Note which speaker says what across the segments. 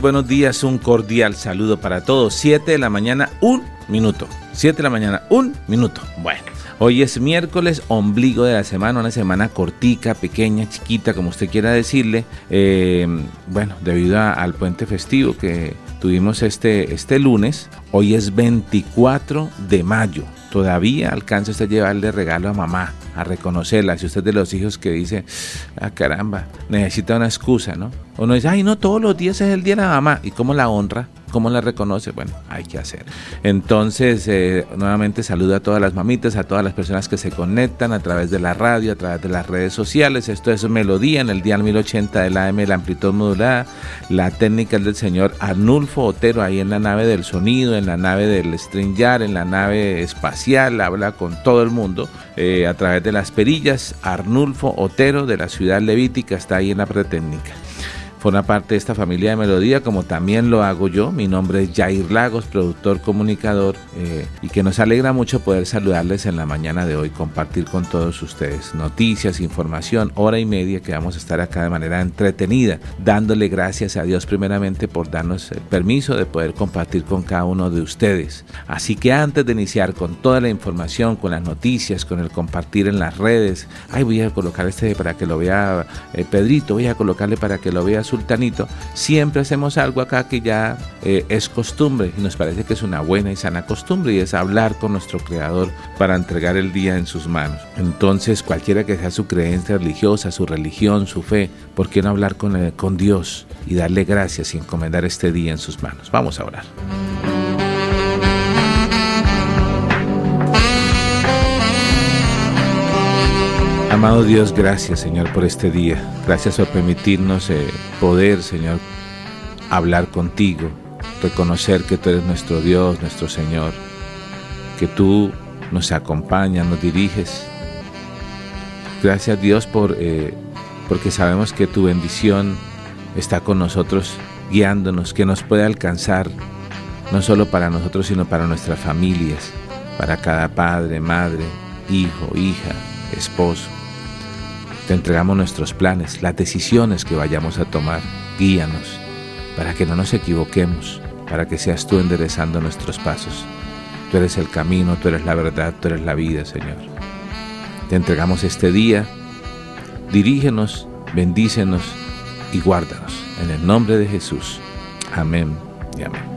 Speaker 1: Buenos días, un cordial saludo para todos. 7 de la mañana, un minuto. 7 de la mañana, un minuto. Bueno, hoy es miércoles, ombligo de la semana, una semana cortica, pequeña, chiquita, como usted quiera decirle. Eh, bueno, debido al puente festivo que tuvimos este, este lunes, hoy es 24 de mayo. Todavía alcanza usted a llevarle regalo a mamá, a reconocerla. Si usted es de los hijos que dice, ah, caramba, necesita una excusa, ¿no? Uno dice, ay, no, todos los días es el día de la mamá. ¿Y cómo la honra? ¿Cómo la reconoce? Bueno, hay que hacer. Entonces, eh, nuevamente saludo a todas las mamitas, a todas las personas que se conectan a través de la radio, a través de las redes sociales. Esto es Melodía en el día 1080 del AM, la amplitud modulada. La técnica es del señor Arnulfo Otero, ahí en la nave del sonido, en la nave del StreamYard, en la nave espacial. Habla con todo el mundo eh, a través de las perillas. Arnulfo Otero de la ciudad levítica está ahí en la pretécnica forma parte de esta familia de Melodía, como también lo hago yo. Mi nombre es Jair Lagos, productor, comunicador, eh, y que nos alegra mucho poder saludarles en la mañana de hoy, compartir con todos ustedes noticias, información, hora y media que vamos a estar acá de manera entretenida, dándole gracias a Dios primeramente por darnos el permiso de poder compartir con cada uno de ustedes. Así que antes de iniciar con toda la información, con las noticias, con el compartir en las redes, ay, voy a colocar este para que lo vea eh, Pedrito, voy a colocarle para que lo vea sultanito, siempre hacemos algo acá que ya eh, es costumbre y nos parece que es una buena y sana costumbre y es hablar con nuestro creador para entregar el día en sus manos. Entonces, cualquiera que sea su creencia religiosa, su religión, su fe, ¿por qué no hablar con, eh, con Dios y darle gracias y encomendar este día en sus manos? Vamos a orar. Amado Dios, gracias Señor por este día. Gracias por permitirnos eh, poder, Señor, hablar contigo, reconocer que tú eres nuestro Dios, nuestro Señor, que tú nos acompañas, nos diriges. Gracias Dios por, eh, porque sabemos que tu bendición está con nosotros, guiándonos, que nos puede alcanzar, no solo para nosotros, sino para nuestras familias, para cada padre, madre, hijo, hija, esposo. Te entregamos nuestros planes, las decisiones que vayamos a tomar. Guíanos para que no nos equivoquemos, para que seas tú enderezando nuestros pasos. Tú eres el camino, tú eres la verdad, tú eres la vida, Señor. Te entregamos este día. Dirígenos, bendícenos y guárdanos. En el nombre de Jesús. Amén y amén.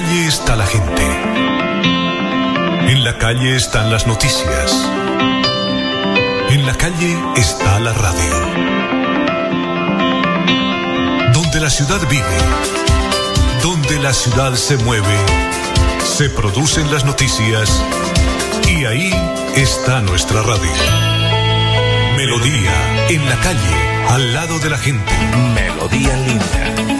Speaker 2: Calle está la gente. En la calle están las noticias. En la calle está la radio. Donde la ciudad vive, donde la ciudad se mueve, se producen las noticias y ahí está nuestra radio. Melodía, en la calle, al lado de la gente.
Speaker 3: Melodía linda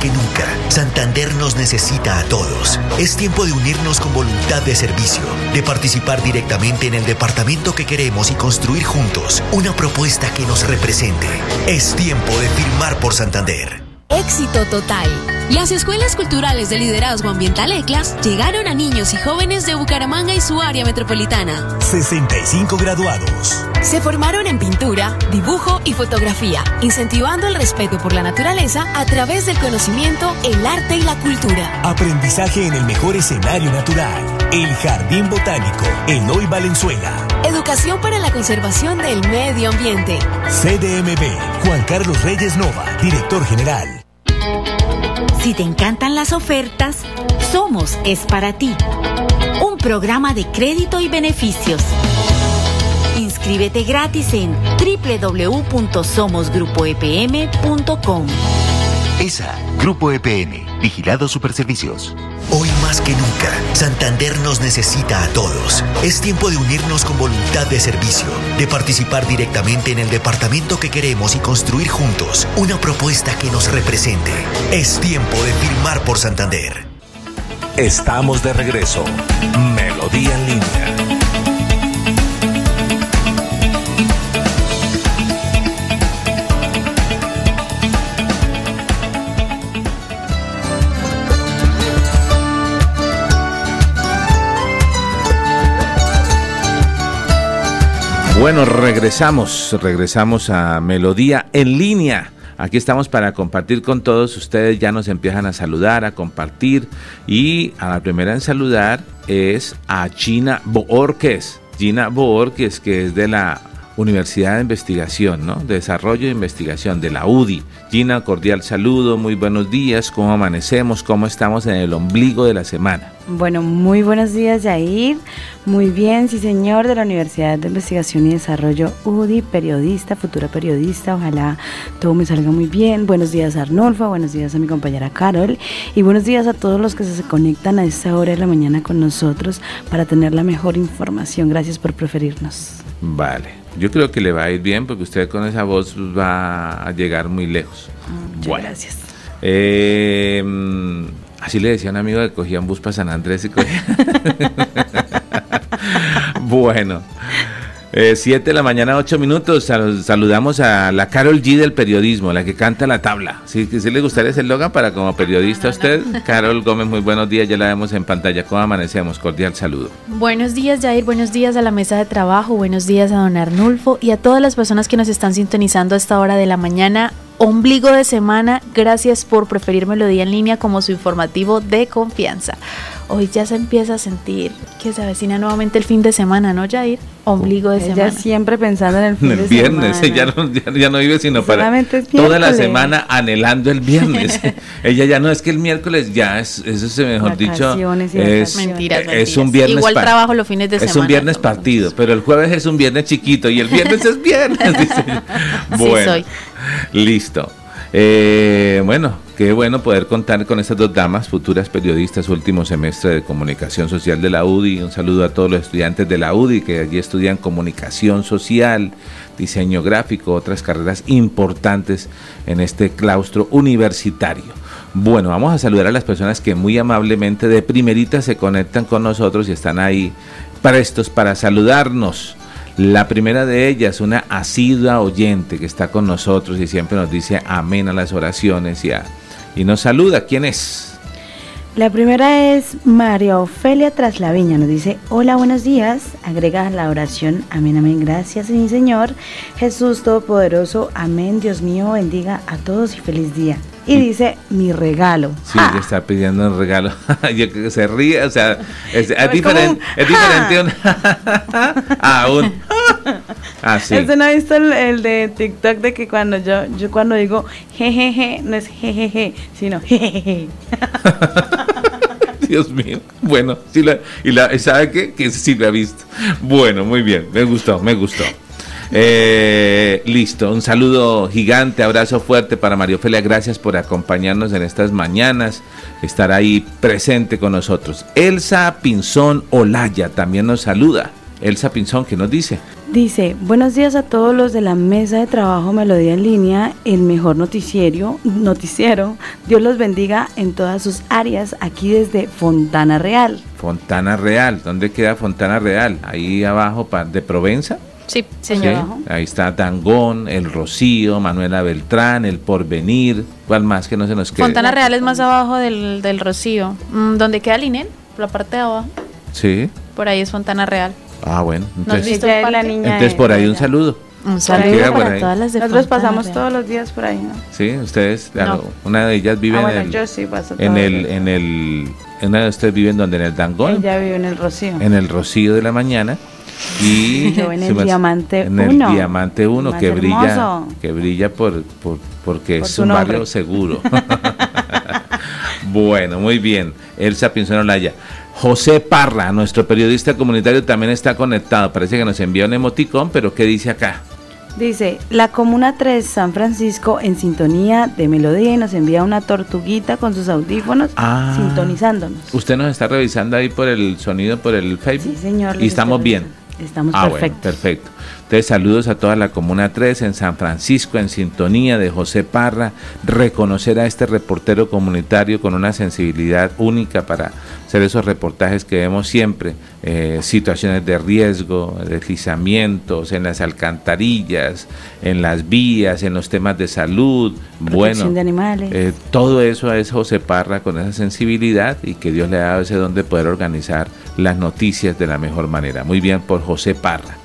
Speaker 4: Que nunca, Santander nos necesita a todos. Es tiempo de unirnos con voluntad de servicio, de participar directamente en el departamento que queremos y construir juntos una propuesta que nos represente. Es tiempo de firmar por Santander.
Speaker 5: Éxito total. Las escuelas culturales de liderazgo ambiental ECLAS llegaron a niños y jóvenes de Bucaramanga y su área metropolitana.
Speaker 6: 65 graduados.
Speaker 5: Se formaron en pintura, dibujo y fotografía, incentivando el respeto por la naturaleza a través del conocimiento, el arte y la cultura.
Speaker 6: Aprendizaje en el mejor escenario natural. El Jardín Botánico, Eloy Valenzuela.
Speaker 5: Educación para la conservación del medio ambiente.
Speaker 6: CDMB, Juan Carlos Reyes Nova, director general.
Speaker 7: Si te encantan las ofertas, Somos es para ti. Un programa de crédito y beneficios. Inscríbete gratis en www.somosgrupoepm.com.
Speaker 4: ESA, Grupo EPM, Vigilado Superservicios. Más que nunca, Santander nos necesita a todos. Es tiempo de unirnos con voluntad de servicio, de participar directamente en el departamento que queremos y construir juntos una propuesta que nos represente. Es tiempo de firmar por Santander.
Speaker 3: Estamos de regreso. Melodía en línea.
Speaker 1: Bueno, regresamos, regresamos a Melodía en línea. Aquí estamos para compartir con todos ustedes, ya nos empiezan a saludar, a compartir y a la primera en saludar es a Gina Boorques. Gina Boorques, que es de la Universidad de Investigación, ¿no? Desarrollo e Investigación de la UDI. Gina, cordial saludo, muy buenos días, ¿cómo amanecemos? ¿Cómo estamos en el ombligo de la semana?
Speaker 8: Bueno, muy buenos días, Yair. Muy bien, sí, señor, de la Universidad de Investigación y Desarrollo UDI, periodista, futura periodista. Ojalá todo me salga muy bien. Buenos días, Arnulfo. Buenos días a mi compañera Carol. Y buenos días a todos los que se conectan a esta hora de la mañana con nosotros para tener la mejor información. Gracias por preferirnos.
Speaker 1: Vale. Yo creo que le va a ir bien porque usted con esa voz va a llegar muy lejos.
Speaker 8: Muchas gracias.
Speaker 1: Eh, así le decía un amigo que cogía un bus para San Andrés y cogía. bueno. Eh, siete de la mañana, ocho minutos. saludamos a la Carol G del periodismo, la que canta la tabla. ¿Sí, sí le gustaría ese logan para como periodista a usted? Carol Gómez, muy buenos días. Ya la vemos en pantalla. ¿Cómo amanecemos? Cordial saludo.
Speaker 9: Buenos días, Jair. Buenos días a la mesa de trabajo. Buenos días a don Arnulfo y a todas las personas que nos están sintonizando a esta hora de la mañana ombligo de semana. Gracias por preferir Melodía en línea como su informativo de confianza. Hoy ya se empieza a sentir que se avecina nuevamente el fin de semana, ¿no, Jair? Ombligo de
Speaker 8: Ella
Speaker 9: semana.
Speaker 8: siempre pensando en el fin
Speaker 1: el
Speaker 8: de
Speaker 1: viernes,
Speaker 8: semana.
Speaker 1: ella no, ya, no vive sino
Speaker 8: Solamente
Speaker 1: para
Speaker 8: es
Speaker 1: toda la semana anhelando el viernes. ella ya no es que el miércoles ya es, eso es mejor dicho,
Speaker 8: Vacaciones
Speaker 1: es.
Speaker 9: Mentiras,
Speaker 1: es un viernes
Speaker 9: Igual trabajo los fines de
Speaker 1: es
Speaker 9: semana.
Speaker 1: un viernes partido, pero el jueves es un viernes chiquito y el viernes es viernes. dice.
Speaker 9: Sí
Speaker 1: Bueno,
Speaker 9: soy.
Speaker 1: listo. Eh, bueno, qué bueno poder contar con estas dos damas, futuras periodistas, último semestre de comunicación social de la UDI. Un saludo a todos los estudiantes de la UDI que allí estudian comunicación social, diseño gráfico, otras carreras importantes en este claustro universitario. Bueno, vamos a saludar a las personas que muy amablemente de primerita se conectan con nosotros y están ahí prestos para saludarnos. La primera de ellas, una asidua oyente que está con nosotros y siempre nos dice amén a las oraciones y, y nos saluda. ¿Quién es?
Speaker 8: La primera es María Ofelia Traslaviña. Nos dice, hola, buenos días. Agrega la oración, amén, amén. Gracias, mi Señor. Jesús Todopoderoso, amén. Dios mío, bendiga a todos y feliz día. Y dice, mi regalo.
Speaker 1: Sí,
Speaker 8: ¡Ja!
Speaker 1: ella está pidiendo un regalo. Yo creo que se ríe, o sea, es, es diferente,
Speaker 8: un
Speaker 1: es diferente un a un ah, sí.
Speaker 8: ¿Usted no ha visto el, el de TikTok de que cuando yo, yo cuando digo jejeje, no es jejeje, sino jejeje?
Speaker 1: Dios mío. Bueno, sí la, y la, ¿sabe qué? Que sí lo ha visto. Bueno, muy bien, me gustó, me gustó. Eh, listo, un saludo gigante, abrazo fuerte para María Ofelia, gracias por acompañarnos en estas mañanas, estar ahí presente con nosotros. Elsa Pinzón Olaya también nos saluda. Elsa Pinzón, ¿qué nos dice?
Speaker 8: Dice, buenos días a todos los de la mesa de trabajo Melodía en línea, el mejor noticiero, noticiero. Dios los bendiga en todas sus áreas, aquí desde Fontana Real.
Speaker 1: Fontana Real, ¿dónde queda Fontana Real? Ahí abajo de Provenza.
Speaker 9: Sí,
Speaker 1: ¿sí?
Speaker 9: señor.
Speaker 1: Ahí está Dangón, El Rocío, Manuela Beltrán, El Porvenir. ¿Cuál más que no se nos quede?
Speaker 9: Fontana Real es más abajo del, del Rocío. Mm, ¿Dónde queda el INEN? Por la parte de abajo.
Speaker 1: Sí.
Speaker 9: Por ahí es Fontana Real.
Speaker 1: Ah, bueno.
Speaker 9: ¿No has
Speaker 1: Entonces,
Speaker 8: la niña
Speaker 1: entonces por ahí un saludo.
Speaker 9: Un saludo para todas las de
Speaker 8: Nosotros
Speaker 9: Fontana
Speaker 8: pasamos
Speaker 9: Real.
Speaker 8: todos los días por ahí, ¿no?
Speaker 1: Sí, ustedes,
Speaker 9: No.
Speaker 1: una de ellas vive
Speaker 8: Ah,
Speaker 1: en
Speaker 8: bueno,
Speaker 1: el,
Speaker 8: yo sí paso
Speaker 1: en el, en el, una de ustedes viven donde en el Dangón,
Speaker 8: Ella vive en el Rocío.
Speaker 1: en el Rocío de la mañana y
Speaker 8: Yo en el
Speaker 1: me
Speaker 8: Diamante
Speaker 1: en el
Speaker 8: 1.
Speaker 1: Diamante 1
Speaker 8: Más
Speaker 1: que brilla, que brilla por, por- porque
Speaker 8: Por
Speaker 1: es un
Speaker 8: nombre.
Speaker 1: barrio seguro. bueno, muy bien. Elsa Pinzón Olaya. José Parra, nuestro periodista comunitario, también está conectado. Parece que nos envía un emoticón, pero ¿qué dice acá?
Speaker 8: Dice, la Comuna 3 San Francisco en sintonía de melodía y nos envía una tortuguita con sus audífonos
Speaker 1: Ah.
Speaker 8: sintonizándonos.
Speaker 1: Usted nos está revisando ahí por el sonido, por el Facebook.
Speaker 8: Sí, señor.
Speaker 1: Y estamos bien.
Speaker 8: revisando. Estamos
Speaker 1: Ah, bueno,
Speaker 8: perfectos.
Speaker 1: perfecto. Entonces, saludos a toda la Comuna 3 en San Francisco, en sintonía de José Parra. Reconocer a este reportero comunitario con una sensibilidad única para hacer esos reportajes que vemos siempre. eh, situaciones de riesgo, deslizamientos en las alcantarillas, en las vías, en los temas de salud.
Speaker 8: Protección
Speaker 1: bueno,
Speaker 8: de animales.
Speaker 1: eh, todo eso es José Parra con esa sensibilidad y que Dios le ha dado ese don de poder organizar las noticias de la mejor manera. Muy bien por José Parra.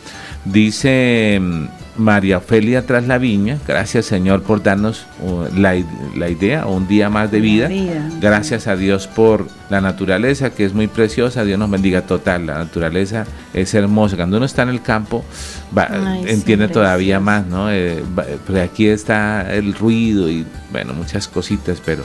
Speaker 1: Dice mm, María Ofelia Tras la Viña, gracias Señor por darnos uh, la, la idea, un día más de vida.
Speaker 8: vida.
Speaker 1: Gracias a Dios por la naturaleza que es muy preciosa. Dios nos bendiga total. La naturaleza es hermosa. Cuando uno está en el campo, va-
Speaker 9: Ay, sí,
Speaker 1: entiende todavía más, ¿no? Eh, va- pero aquí está el ruido y, bueno, muchas cositas, pero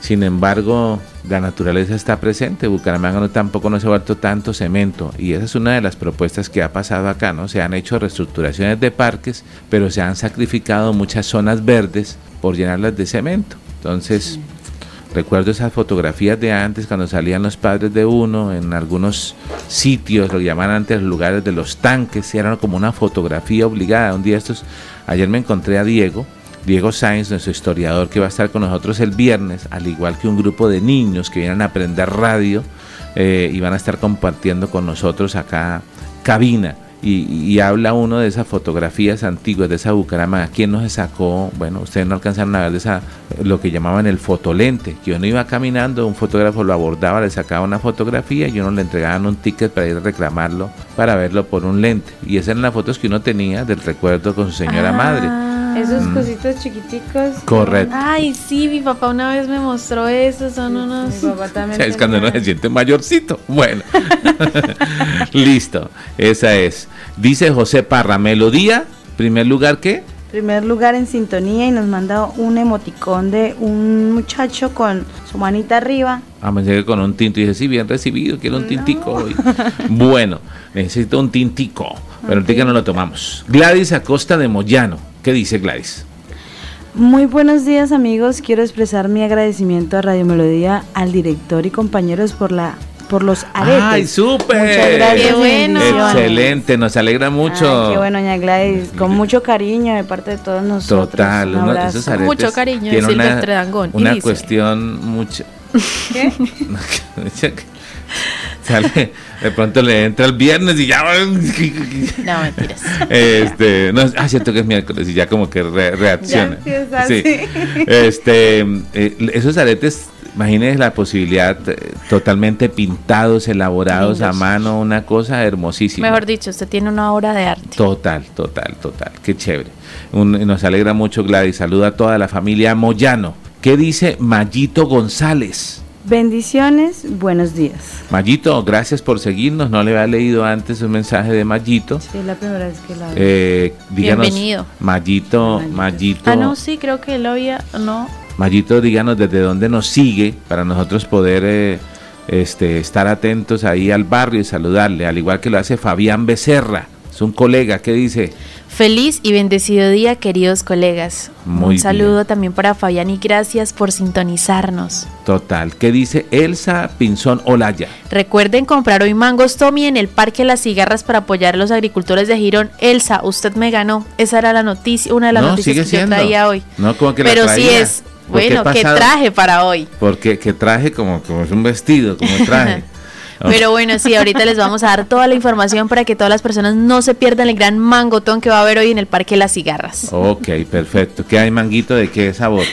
Speaker 1: sin embargo, la naturaleza está presente. Bucaramanga no, tampoco no se ha vuelto tanto cemento. Y esa es una de las propuestas que ha pasado acá, ¿no? Se han hecho reestructuraciones de parques, pero se han sacrificado muchas zonas verdes por llenarlas de cemento. Entonces, Recuerdo esas fotografías de antes cuando salían los padres de uno en algunos sitios, lo llamaban antes los lugares de los tanques, y eran como una fotografía obligada. Un día estos, ayer me encontré a Diego, Diego Sainz, nuestro historiador, que va a estar con nosotros el viernes, al igual que un grupo de niños que vienen a aprender radio eh, y van a estar compartiendo con nosotros acá cabina. Y, y habla uno de esas fotografías antiguas de esa Bucaramanga. ¿Quién nos sacó? Bueno, ustedes no alcanzaron a ver de esa, lo que llamaban el fotolente, que uno iba caminando, un fotógrafo lo abordaba, le sacaba una fotografía y uno le entregaban un ticket para ir a reclamarlo, para verlo por un lente. Y esas eran las fotos que uno tenía del recuerdo con su señora madre.
Speaker 8: Esos
Speaker 1: Mm.
Speaker 8: cositos chiquiticos.
Speaker 1: Correcto.
Speaker 9: Ay, sí, mi papá una vez me mostró eso, son unos...
Speaker 8: Mi papá también
Speaker 1: Es cuando uno se siente mayorcito. Bueno, listo, esa es. Dice José Parra, melodía, primer lugar, ¿qué?
Speaker 8: Primer lugar en sintonía y nos manda un emoticón de un muchacho con su manita arriba.
Speaker 1: Ah, me llegué con un tinto y dije, sí, bien recibido, quiero un tintico hoy. bueno, necesito un tintico, pero ahorita no lo tomamos. Gladys Acosta de Moyano, ¿qué dice Gladys?
Speaker 8: Muy buenos días amigos, quiero expresar mi agradecimiento a Radio Melodía, al director y compañeros por la por los aretes.
Speaker 1: ¡Ay, súper!
Speaker 8: Muchas gracias.
Speaker 9: ¡Qué bueno!
Speaker 1: Excelente, nos alegra mucho.
Speaker 8: Ay, qué bueno, doña Gladys, con mucho cariño de parte de todos nosotros.
Speaker 1: Total,
Speaker 8: un
Speaker 1: uno- esos aretes
Speaker 9: Mucho cariño de Silvestre
Speaker 1: una cuestión mucho.
Speaker 8: ¿Qué?
Speaker 1: De pronto le entra el viernes y ya.
Speaker 9: No, mentiras.
Speaker 1: Este, no, ah, cierto que es miércoles y ya como que re- reacciona.
Speaker 8: Ya así.
Speaker 1: Este, eh, esos aretes, imagínense la posibilidad, eh, totalmente pintados, elaborados a mano, una cosa hermosísima.
Speaker 9: Mejor dicho, usted tiene una obra de arte.
Speaker 1: Total, total, total. Qué chévere. Un- nos alegra mucho, Gladys. Saluda a toda la familia Moyano. ¿Qué dice Mayito González?
Speaker 8: Bendiciones, buenos días.
Speaker 1: Mayito, gracias por seguirnos. No le había leído antes un mensaje de Mayito.
Speaker 8: Sí, es la primera vez que la veo.
Speaker 1: Eh, díganos,
Speaker 9: Bienvenido.
Speaker 1: Mayito,
Speaker 8: Mayito.
Speaker 1: Mayito,
Speaker 9: Ah, no, sí, creo que él lo había... No,
Speaker 1: Mayito, díganos desde dónde nos sigue para nosotros poder eh, este, estar atentos ahí al barrio y saludarle, al igual que lo hace Fabián Becerra. Es un colega que dice,
Speaker 9: Feliz y bendecido día, queridos colegas.
Speaker 1: Muy
Speaker 9: Un saludo también para Fabián y gracias por sintonizarnos.
Speaker 1: total, que dice Elsa Pinzón Olaya.
Speaker 9: Recuerden comprar hoy mangos Tommy en el Parque Las Cigarras para apoyar a los agricultores de Girón. Elsa, usted me ganó. Esa era la noticia, una de las
Speaker 1: No,
Speaker 9: noticias que yo
Speaker 1: siendo.
Speaker 9: traía hoy.
Speaker 1: No, como que la
Speaker 9: Pero sí
Speaker 1: traía.
Speaker 9: es,
Speaker 1: ¿Por qué
Speaker 9: bueno, ¿qué traje para hoy?
Speaker 1: Porque que traje como, como es un vestido, como traje.
Speaker 9: Pero bueno, sí, ahorita les vamos a dar toda la información para que todas las personas no se pierdan el gran mangotón que va a haber hoy en el Parque Las Cigarras.
Speaker 1: Ok, perfecto. ¿Qué hay manguito de qué sabor?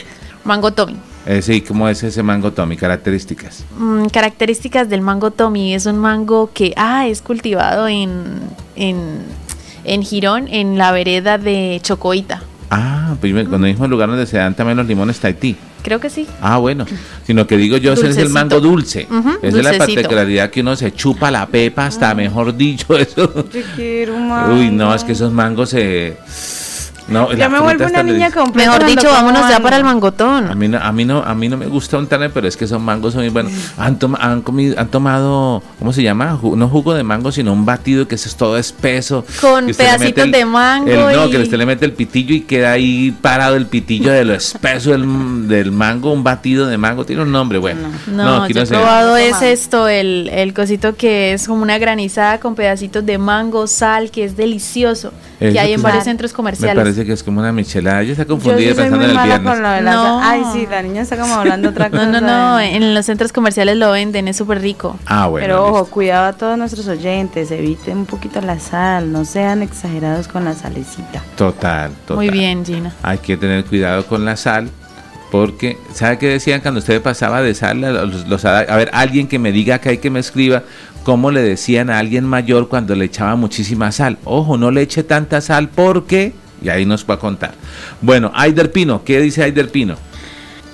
Speaker 9: Mango Tommy.
Speaker 1: Eh, sí, ¿cómo es ese mango Tommy? Características.
Speaker 9: Mm, características del mango Tommy. Es un mango que ah, es cultivado en, en, en Girón, en la vereda de Chocoita.
Speaker 1: Ah, me- cuando mismo el lugar donde se dan también los limones Tahití.
Speaker 9: Creo que sí.
Speaker 1: Ah, bueno. Sino que digo yo, ese es el mango dulce. Es la
Speaker 9: dulcecito.
Speaker 1: particularidad que uno se chupa la pepa hasta, mejor dicho, eso.
Speaker 8: Yo quiero un
Speaker 1: Uy, no,
Speaker 8: mango.
Speaker 1: es que esos mangos se... No,
Speaker 8: Ya me vuelvo una niña completa.
Speaker 9: Mejor dicho, vámonos ya para el
Speaker 1: A
Speaker 9: mangotón.
Speaker 1: mí, no, a, mí no, a mí no me gusta untarme, pero es que esos mangos son muy buenos. Han, toma- han, comido, han tomado, ¿cómo se llama? Ju- no jugo de mango, sino un batido que es todo espeso.
Speaker 9: Con pedacitos de mango
Speaker 1: el- no,
Speaker 9: y-
Speaker 1: que usted le mete el pitillo y queda ahí parado el pitillo de lo espeso del, del mango, un batido de mango. Tiene un nombre, bueno.
Speaker 9: No,
Speaker 1: aquí
Speaker 9: yo he
Speaker 1: sé.
Speaker 9: probado es esto, el, el cosito que es como una granizada con pedacitos de mango, sal, que es delicioso.
Speaker 1: Eso
Speaker 9: Que hay
Speaker 1: que
Speaker 9: en varios centros
Speaker 1: Me
Speaker 9: comerciales.
Speaker 1: Parece que es como una michelada. Ella está
Speaker 8: Yo
Speaker 1: confundida
Speaker 8: sí
Speaker 1: pensando
Speaker 8: muy
Speaker 1: en el
Speaker 8: mala
Speaker 1: viernes.
Speaker 8: con lo de la
Speaker 9: No.
Speaker 8: Ay, sí, la niña está como hablando otra cosa.
Speaker 9: No, no, no, en los centros comerciales lo venden, es súper rico.
Speaker 1: Ah, bueno.
Speaker 8: Pero ojo,
Speaker 1: listo.
Speaker 8: cuidado a todos nuestros oyentes, eviten un poquito la sal, no sean exagerados con la salecita.
Speaker 1: Total, total.
Speaker 9: Muy bien, Gina.
Speaker 1: Hay que tener cuidado con la sal. Porque, ¿sabe qué decían cuando usted pasaba de sal? a los- los- a ver, alguien que me diga acá y que me escriba cómo le decían a alguien mayor cuando le echaba muchísima sal. Ojo, no le eche tanta sal porque... Y ahí nos va a contar. Bueno, Aider Pino, ¿qué dice Aider Pino?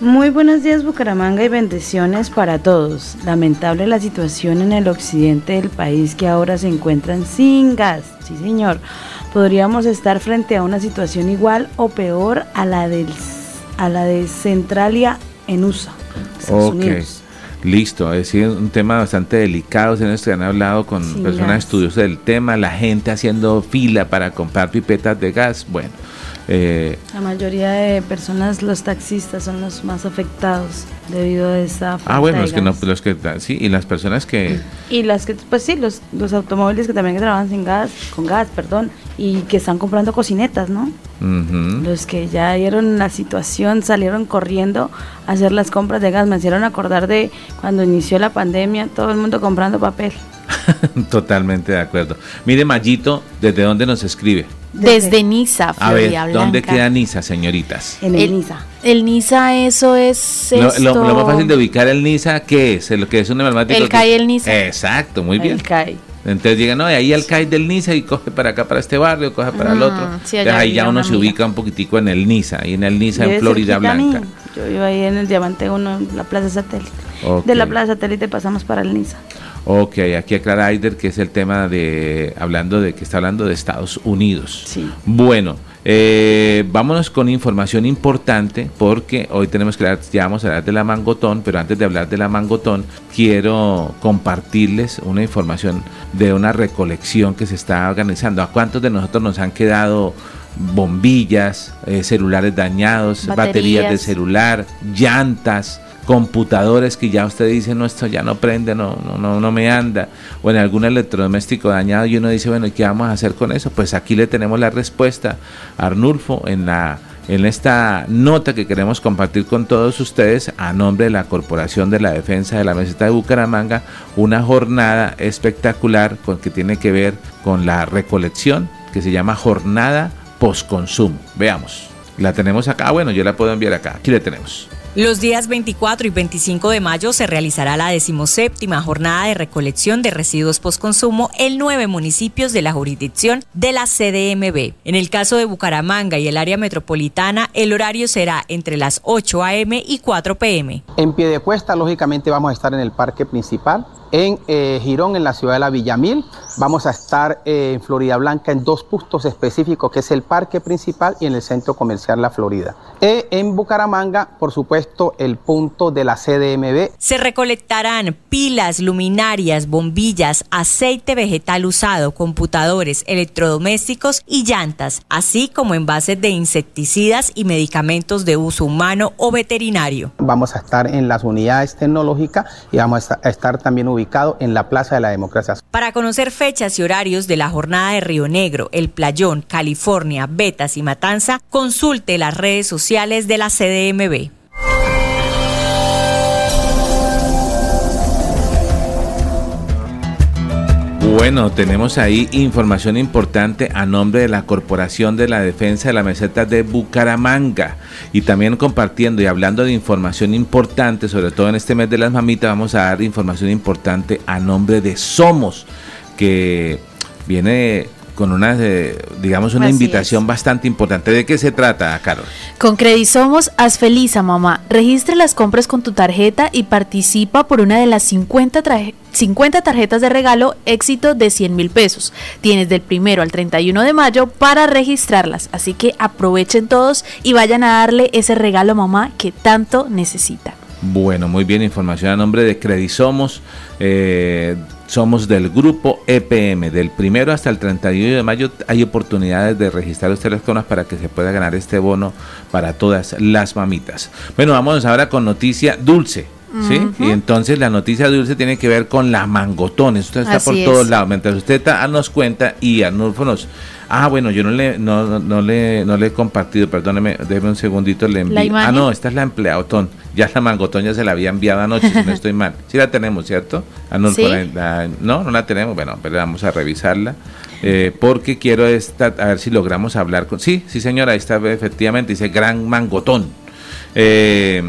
Speaker 8: Muy buenos días Bucaramanga y bendiciones para todos. Lamentable la situación en el occidente del país que ahora se encuentran sin gas. Sí señor, podríamos estar frente a una situación igual o peor a la, del, a la de Centralia en USA. Estados Unidos.
Speaker 1: Listo. Es decir, un tema bastante delicado. Ustedes que han hablado con personas estudiosas del tema, la gente haciendo fila para comprar pipetas de gas. Bueno, eh,
Speaker 8: La mayoría de personas, los taxistas, son los más afectados debido a esta falta
Speaker 1: ah, bueno, los que no, los que sí, y las personas que
Speaker 8: Y las que, pues sí, los, los automóviles que también trabajan sin gas, con gas, perdón, y que están comprando cocinetas, ¿no? Los que ya vieron la situación salieron corriendo a hacer las compras de gas. Me hicieron acordar de cuando inició la pandemia, todo el mundo comprando papel.
Speaker 1: Totalmente de acuerdo. Mire, Mayito, ¿desde dónde nos escribe?
Speaker 9: Desde Niza,
Speaker 1: A ver,
Speaker 9: Florida
Speaker 1: ¿dónde queda Niza, señoritas?
Speaker 8: En el,
Speaker 9: El-
Speaker 8: NISA.
Speaker 9: El Niza, eso es
Speaker 1: Lo,
Speaker 9: esto.
Speaker 1: lo- lo más fácil de ubicar el Niza, ¿qué es? Lo que es un emblemático.
Speaker 9: El
Speaker 1: que-
Speaker 9: CAI el Niza.
Speaker 1: Exacto, muy bien.
Speaker 8: El CAI.
Speaker 1: Entonces llega, no, y ahí el CAI del Niza y coge para acá, para este barrio, coge para el
Speaker 9: Mm,
Speaker 1: otro.
Speaker 9: sí,
Speaker 1: Entonces,
Speaker 9: allá
Speaker 1: ahí ya uno se ubica un poquitico en el Niza, ahí en el Niza, en
Speaker 8: Vive
Speaker 1: Florida. Blanca.
Speaker 8: Yo vivo ahí en el Diamante 1, en la Plaza Satélite. De la Plaza Satélite pasamos para el NISA.
Speaker 1: Ok, aquí aclara Aider que es el tema de, hablando de, que está hablando de Estados Unidos.
Speaker 8: Sí.
Speaker 1: Bueno, eh, vámonos con información importante porque hoy tenemos que hablar, ya vamos a hablar de la mangotón, pero antes de hablar de la mangotón, quiero compartirles una información de una recolección que se está organizando. ¿A cuántos de nosotros nos han quedado bombillas, eh, celulares dañados, baterías.
Speaker 9: Baterías.
Speaker 1: de celular, llantas? Computadores que ya usted dice no esto ya no prende no no no no me anda o en algún electrodoméstico dañado y uno dice bueno ¿y qué vamos a hacer con eso? pues aquí le tenemos la respuesta Arnulfo en la en esta nota que queremos compartir con todos ustedes a nombre de la Corporación de la Defensa de la Meseta de Bucaramanga, una jornada espectacular con que tiene que ver con la recolección que se llama jornada postconsumo. Veamos, la tenemos acá, bueno, yo la puedo enviar acá, aquí la tenemos.
Speaker 10: Los días 24 y 25 de mayo se realizará la decimoséptima jornada de recolección de residuos postconsumo en nueve municipios de la jurisdicción de la CDMB. En el caso de Bucaramanga y el área metropolitana, el horario será entre las 8 a.m. y 4 p.m.
Speaker 11: En pie de cuesta, lógicamente, vamos a estar en el parque principal. En eh, Girón, en la ciudad de la Villamil, vamos a estar eh, en Florida Blanca en dos puntos específicos, que es el parque principal y en el centro comercial La Florida. E en Bucaramanga, por supuesto, el punto de la CDMB.
Speaker 10: Se recolectarán pilas, luminarias, bombillas, aceite vegetal usado, computadores, electrodomésticos y llantas, así como envases de insecticidas y medicamentos de uso humano o veterinario.
Speaker 11: Vamos a estar en las unidades tecnológicas y vamos a estar también ubicados en la Plaza de la Democracia.
Speaker 10: Para conocer fechas y horarios de la jornada de Río Negro, El Playón, California, Betas y Matanza, consulte las redes sociales de la CDMB.
Speaker 1: Bueno, tenemos ahí información importante a nombre de la Corporación de la Defensa de la Meseta de Bucaramanga. Y también compartiendo y hablando de información importante, sobre todo en este mes de las mamitas, vamos a dar información importante a nombre de Somos, que viene con una, eh, digamos, una
Speaker 9: Así
Speaker 1: invitación bastante importante. ¿De qué se trata, Carol?
Speaker 9: Con Credisomos, haz feliz a mamá. Registra las compras con tu tarjeta y participa por una de las 50, traje- 50 tarjetas de regalo éxito de 100 mil pesos. Tienes del primero al 31 de mayo para registrarlas. Así que aprovechen todos y vayan a darle ese regalo a mamá que tanto necesita.
Speaker 1: Bueno, muy bien, información a nombre de Credisomos. Eh, somos del grupo EPM. Del primero hasta el 31 de mayo hay oportunidades de registrar los teléfonos para que se pueda ganar este bono para todas las mamitas. Bueno, vamos ahora con noticia dulce. ¿Sí? Y entonces la noticia dulce tiene que ver con la mangotón. Esto está
Speaker 9: Así
Speaker 1: por
Speaker 9: es.
Speaker 1: todos lados. Mientras usted ta- nos cuenta y Arnulfo nos. Ah, bueno, yo no le, no, no, no le, no le he compartido, perdóneme, déme un segundito, le envío. Ah, no, esta es la empleadotón. Ya la mangotón ya se la había enviado anoche, si no estoy mal. Sí la tenemos, ¿cierto?
Speaker 9: Sí.
Speaker 1: la- la- no, no la tenemos, bueno, pero vamos a revisarla. eh, porque quiero esta, a ver si logramos hablar con... Sí, sí señora, ahí está efectivamente, dice gran mangotón. eh,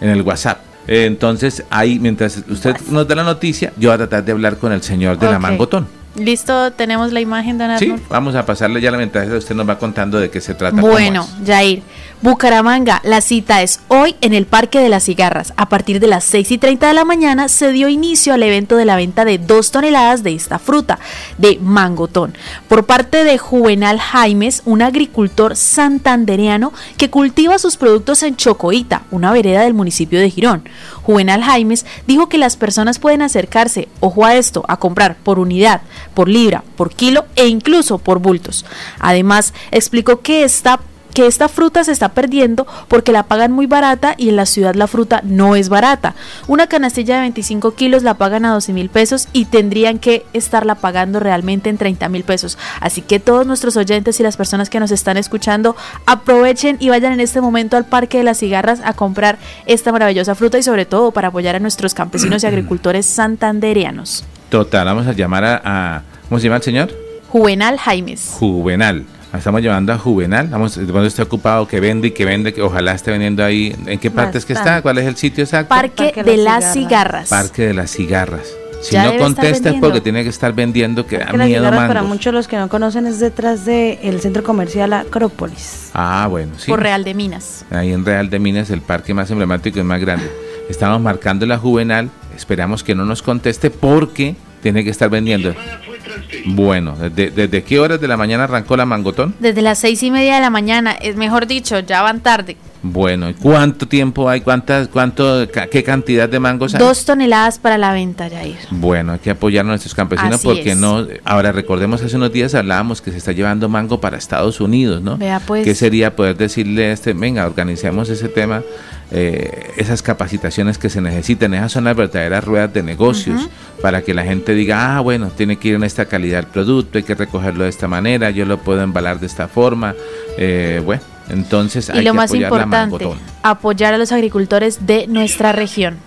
Speaker 1: en el WhatsApp. Eh, entonces, ahí, mientras usted nos da la noticia, yo voy a tratar de hablar con el señor de la mangotón.
Speaker 9: ¿Listo? ¿Tenemos la imagen, don
Speaker 1: Sí,
Speaker 9: Arnulfo?
Speaker 1: vamos a pasarle ya la ventaja, usted nos va contando de qué se trata.
Speaker 9: Bueno. Jair, Bucaramanga, la cita es hoy en el Parque de las Cigarras. A partir de las 6 y 30 de la mañana se dio inicio al evento de la venta de dos toneladas de esta fruta, de mangotón, por parte de Juvenal Jaimes, un agricultor santandereano que cultiva sus productos en Chocoita, una vereda del municipio de Girón. Juvenal Jaimes dijo que las personas pueden acercarse, ojo a esto, a comprar por unidad, por libra, por kilo e incluso por bultos. Además, explicó que esta que esta fruta se está perdiendo porque la pagan muy barata y en la ciudad la fruta no es barata. Una canastilla de 25 kilos la pagan a 12 mil pesos y tendrían que estarla pagando realmente en 30 mil pesos. Así que todos nuestros oyentes y las personas que nos están escuchando aprovechen y vayan en este momento al Parque de las Cigarras a comprar esta maravillosa fruta y sobre todo para apoyar a nuestros campesinos y agricultores santandereanos.
Speaker 1: Total, vamos a llamar a, a- ¿Cómo se llama el señor?
Speaker 9: Juvenal Jaimes.
Speaker 1: Juvenal. Estamos llevando a Juvenal. Vamos, cuando está ocupado, que vende y que vende, que ojalá esté vendiendo ahí. ¿En qué parte es que está?
Speaker 8: Bastante.
Speaker 1: ¿Cuál es el sitio exacto?
Speaker 9: Parque,
Speaker 8: Parque
Speaker 9: de
Speaker 8: Las Cigarras.
Speaker 9: Cigarras.
Speaker 1: Parque de las Cigarras. Si
Speaker 9: Ya
Speaker 1: no
Speaker 9: debe estar
Speaker 1: contesta es
Speaker 9: vendiendo.
Speaker 1: porque tiene que estar vendiendo, que da miedo
Speaker 8: cigarras, para muchos los que no conocen es detrás del centro comercial Acrópolis.
Speaker 1: Ah, bueno, sí.
Speaker 9: Por Real de Minas.
Speaker 1: Ahí en Real de Minas, el parque más emblemático y más grande. Estamos marcando la Juvenal. Esperamos que no nos conteste porque tiene que estar vendiendo. Bueno, ¿desde, desde qué horas de la mañana arrancó la mangotón?
Speaker 9: Desde las seis y media de la mañana, es mejor dicho, ya van tarde.
Speaker 1: Bueno, ¿y cuánto tiempo hay? ¿Cuántas, cuánto, qué cantidad de mangos hay?
Speaker 9: Dos toneladas para la venta, Jair.
Speaker 1: Bueno, hay que apoyar a nuestros campesinos
Speaker 9: Así
Speaker 1: porque
Speaker 9: es.
Speaker 1: no. Ahora recordemos hace unos días hablábamos que se está llevando mango para Estados Unidos, ¿no?
Speaker 9: Vea, pues.
Speaker 1: ¿Qué sería poder decirle a este, venga, organicemos ese tema, eh, esas capacitaciones que se necesitan, esas son las verdaderas ruedas de negocios para que la gente diga, ah, bueno, tiene que ir en esta calidad el producto, hay que recogerlo de esta manera, yo lo puedo embalar de esta forma, eh, bueno, entonces
Speaker 9: Y
Speaker 1: hay
Speaker 9: lo
Speaker 1: que
Speaker 9: más importante, apoyar a los agricultores de nuestra región.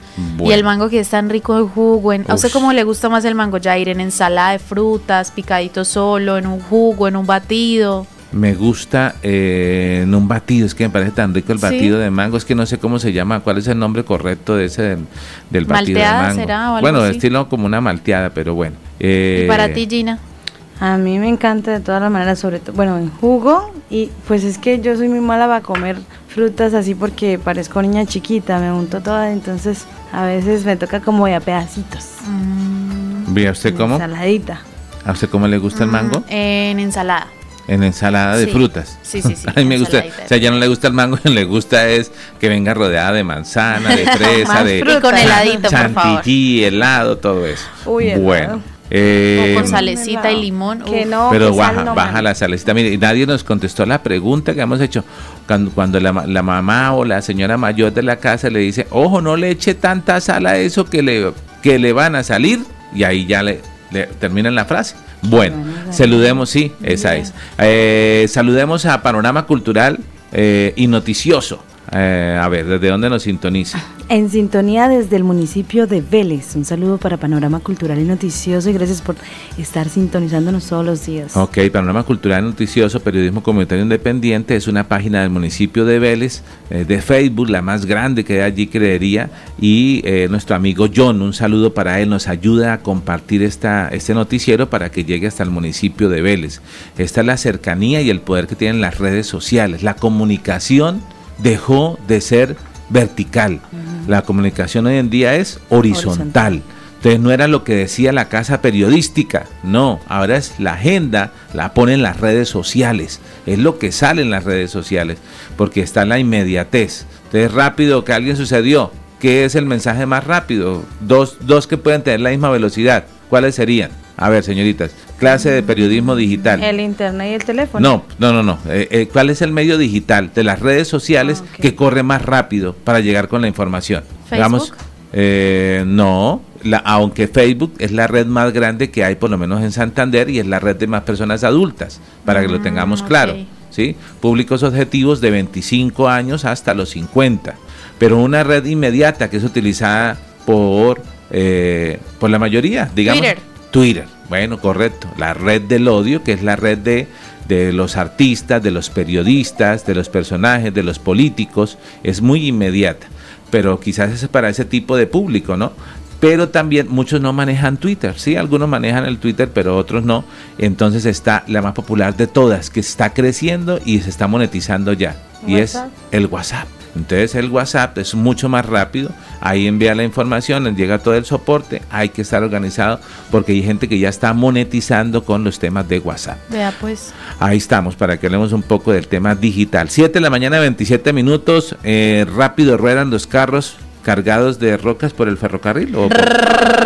Speaker 9: Y el mango que es tan rico en jugo. En, ¿A usted cómo le gusta más el mango, Jair? ¿En ensalada de frutas, picadito solo, en un jugo, en un batido?
Speaker 1: Me gusta eh, en un batido, es que me parece tan rico el
Speaker 9: Sí.
Speaker 1: batido de mango, es que no sé cómo se llama, cuál es el nombre correcto de ese del, del batido
Speaker 9: ¿Malteada
Speaker 1: de mango.
Speaker 9: será o algo
Speaker 1: bueno,
Speaker 9: así?
Speaker 1: estilo como una malteada, pero bueno.
Speaker 9: ¿Y
Speaker 1: Eh,
Speaker 9: para ti, Gina?
Speaker 8: A mí me encanta de todas las maneras, sobre todo, bueno, en jugo y pues es que yo soy muy mala para comer frutas así porque parezco niña chiquita, me unto toda, entonces a veces me toca como de a pedacitos.
Speaker 1: ¿Ve a usted cómo?
Speaker 8: Ensaladita.
Speaker 1: ¿A usted cómo le gusta el mango?
Speaker 9: En ensalada.
Speaker 1: En ensalada de
Speaker 9: Sí.
Speaker 1: frutas.
Speaker 9: Sí, sí, sí,
Speaker 1: A mí me gusta, o sea, ya no le gusta el mango, le gusta es que venga rodeada de manzana, de fresa, de
Speaker 9: Y con heladito, por favor.
Speaker 1: chantilly, helado, todo eso.
Speaker 8: Uy, helado.
Speaker 1: Bueno. eh,
Speaker 9: O con salecita y limón.
Speaker 8: Que no,
Speaker 1: Pero
Speaker 8: que
Speaker 1: baja,
Speaker 8: no,
Speaker 1: baja la salecita. Mire, y nadie nos contestó la pregunta que hemos hecho. Cuando, cuando la, ma- la mamá o la señora mayor de la casa le dice, ojo, no le eche tanta sal a eso que le, que le van a salir. Y ahí ya le, le terminan la frase. Bueno, saludemos, sí, esa es. Eh, saludemos a Panorama Cultural eh, y Noticioso. Eh, a ver, ¿desde dónde nos sintoniza?
Speaker 8: En sintonía desde el municipio de Vélez. Un saludo para Panorama Cultural y Noticioso y gracias por estar sintonizándonos todos los días.
Speaker 1: Ok, Panorama Cultural y Noticioso, Periodismo Comunitario Independiente, es una página del municipio de Vélez, eh, de Facebook, la más grande que hay allí, creería. Y eh, nuestro amigo John, un saludo para él, nos ayuda a compartir esta, este noticiero para que llegue hasta el municipio de Vélez. Esta es la cercanía y el poder que tienen las redes sociales, la comunicación dejó de ser vertical. La comunicación hoy en día es horizontal. Entonces no era lo que decía la casa periodística, no, ahora es la agenda, la ponen las redes sociales, es lo que sale en las redes sociales, porque está la inmediatez. Entonces rápido que alguien sucedió, ¿qué es el mensaje más rápido? Dos, dos que pueden tener la misma velocidad, ¿cuáles serían? A ver, señoritas, clase de periodismo digital.
Speaker 8: El internet y el teléfono.
Speaker 1: No, no, no, no. Eh, eh, ¿Cuál es el medio digital de las redes sociales
Speaker 8: Ah,
Speaker 1: que corre más rápido para llegar con la información?
Speaker 9: ¿Facebook?
Speaker 1: eh, no, la- aunque Facebook es la red más grande que hay, por lo menos en Santander, y es la red de más personas adultas, para que lo tengamos
Speaker 9: Mm,
Speaker 1: claro. ¿sí? Públicos objetivos de 25 años hasta los 50. Pero una red inmediata que es utilizada por, eh, por la mayoría, digamos.
Speaker 9: Twitter.
Speaker 1: Twitter, bueno, correcto. La red del odio, que es la red de, de los artistas, de los periodistas, de los personajes, de los políticos, es muy inmediata. Pero quizás es para ese tipo de público, ¿no? Pero también muchos no manejan Twitter, sí, algunos manejan el Twitter, pero otros no. Entonces está la más popular de todas, que está creciendo y se está monetizando ya. Y es el WhatsApp. Entonces el WhatsApp es mucho más rápido, ahí envía la información, les llega todo el soporte, hay que estar organizado porque hay gente que ya está monetizando con los temas de WhatsApp.
Speaker 9: Vea pues.
Speaker 1: Ahí estamos para que hablemos un poco del tema digital. 7 de la mañana, 27 minutos, eh, rápido ruedan los carros cargados de rocas por el ferrocarril. ¿o por-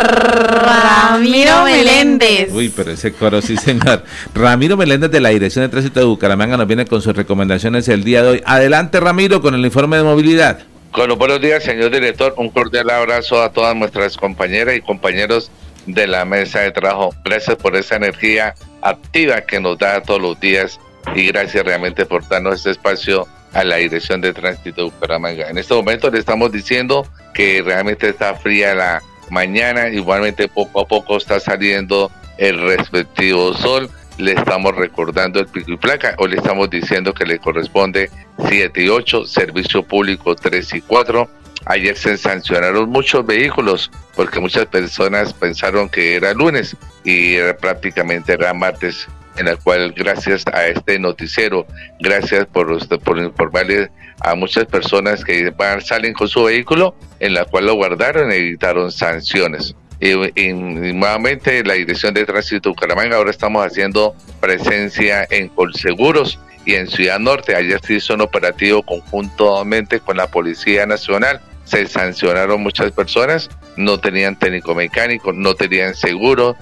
Speaker 9: Ramiro Meléndez.
Speaker 1: Uy, pero ese coro sí, señor. Ramiro Meléndez de la Dirección de Tránsito de Bucaramanga nos viene con sus recomendaciones el día de hoy. Adelante, Ramiro, con el informe de movilidad.
Speaker 12: Con los buenos días, señor director. Un cordial abrazo a todas nuestras compañeras y compañeros de la mesa de trabajo. Gracias por esa energía activa que nos da todos los días y gracias realmente por darnos este espacio a la Dirección de Tránsito de Bucaramanga. En este momento le estamos diciendo que realmente está fría la mañana, igualmente poco a poco está saliendo el respectivo sol. Le estamos recordando el pico y placa o le estamos diciendo que le corresponde 7 y 8, servicio público 3 y 4. Ayer se sancionaron muchos vehículos porque muchas personas pensaron que era lunes y era- prácticamente era martes, en el cual gracias a este noticiero, gracias por, por informarle a muchas personas que van, salen con su vehículo, en la cual lo guardaron y evitaron sanciones. Y, nuevamente la Dirección de Tránsito de Bucaramanga ahora estamos haciendo presencia en Colseguros y en Ciudad Norte. Ayer se hizo un operativo conjuntamente con la Policía Nacional. Se sancionaron muchas personas, no tenían técnico mecánico, no tenían seguro,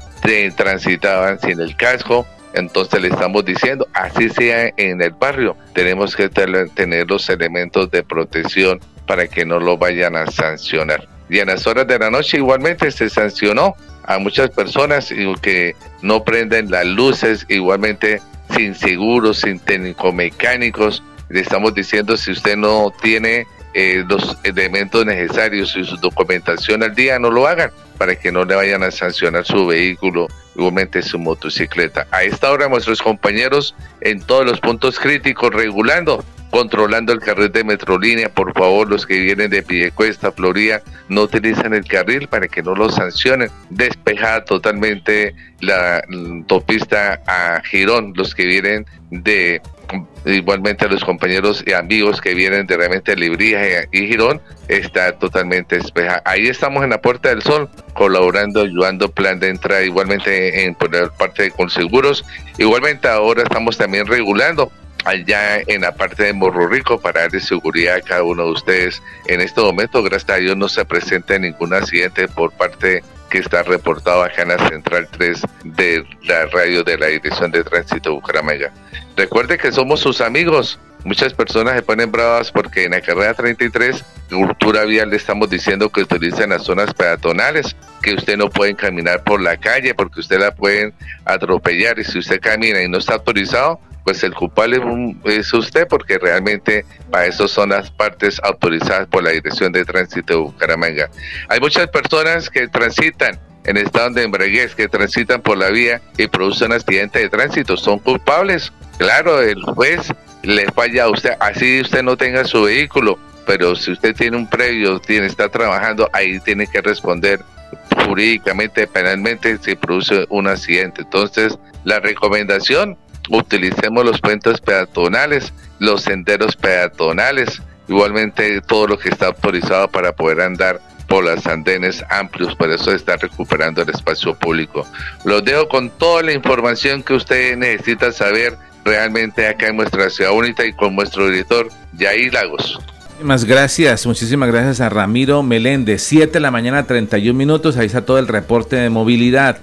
Speaker 12: transitaban sin el casco. Entonces le estamos diciendo, así sea en el barrio, tenemos que tener los elementos de protección para que no lo vayan a sancionar. Y en las horas de la noche igualmente se sancionó a muchas personas que no prenden las luces, igualmente sin seguros, sin técnicos mecánicos. Le estamos diciendo si usted no tiene eh, los elementos necesarios y su documentación al día, no lo hagan para que no le vayan a sancionar su vehículo, igualmente su motocicleta. A esta hora nuestros compañeros en todos los puntos críticos regulando, controlando el carril de Metrolínea, por favor, los que vienen de Piedecuesta, Florida, no utilizan el carril para que no los sancionen. Despejada totalmente la mm, autopista a Girón, los que vienen de igualmente a los compañeros y amigos que vienen de realmente Libría y Girón, está totalmente despejada. Ahí estamos en la Puerta del Sol, colaborando, ayudando plan de entrada, igualmente en la parte de Conseguros. Igualmente ahora estamos también regulando allá en la parte de Morro Rico para darle seguridad a cada uno de ustedes. En este momento, gracias a Dios, no se presenta ningún accidente por parte que está reportado acá en la Central 3 de la radio de la Dirección de Tránsito Bucaramanga. Recuerde que somos sus amigos. Muchas personas se ponen bravas porque en la carrera 33, cultura vial, le estamos diciendo que utilicen las zonas peatonales, que usted no puede caminar por la calle porque usted la pueden atropellar y si usted camina y no está autorizado, pues el culpable es usted porque realmente para eso son las partes autorizadas por la Dirección de Tránsito de Bucaramanga. Hay muchas personas que transitan en estado de embriaguez, que transitan por la vía y producen accidentes de tránsito, son culpables. Claro, el juez le falla a usted, así usted no tenga su vehículo, pero si usted tiene un previo, tiene, está trabajando, ahí tiene que responder jurídicamente, penalmente, si produce un accidente. Entonces, la recomendación utilicemos los puentes peatonales, los senderos peatonales, igualmente todo lo que está autorizado para poder andar por los andenes amplios, por eso está recuperando el espacio público. Los dejo con toda la información que usted necesita saber realmente acá en nuestra ciudad única y con nuestro director Yair Lagos.
Speaker 1: Muchísimas gracias, muchísimas gracias a Ramiro Meléndez. 7 de la mañana, 31 minutos, ahí está todo el reporte de movilidad.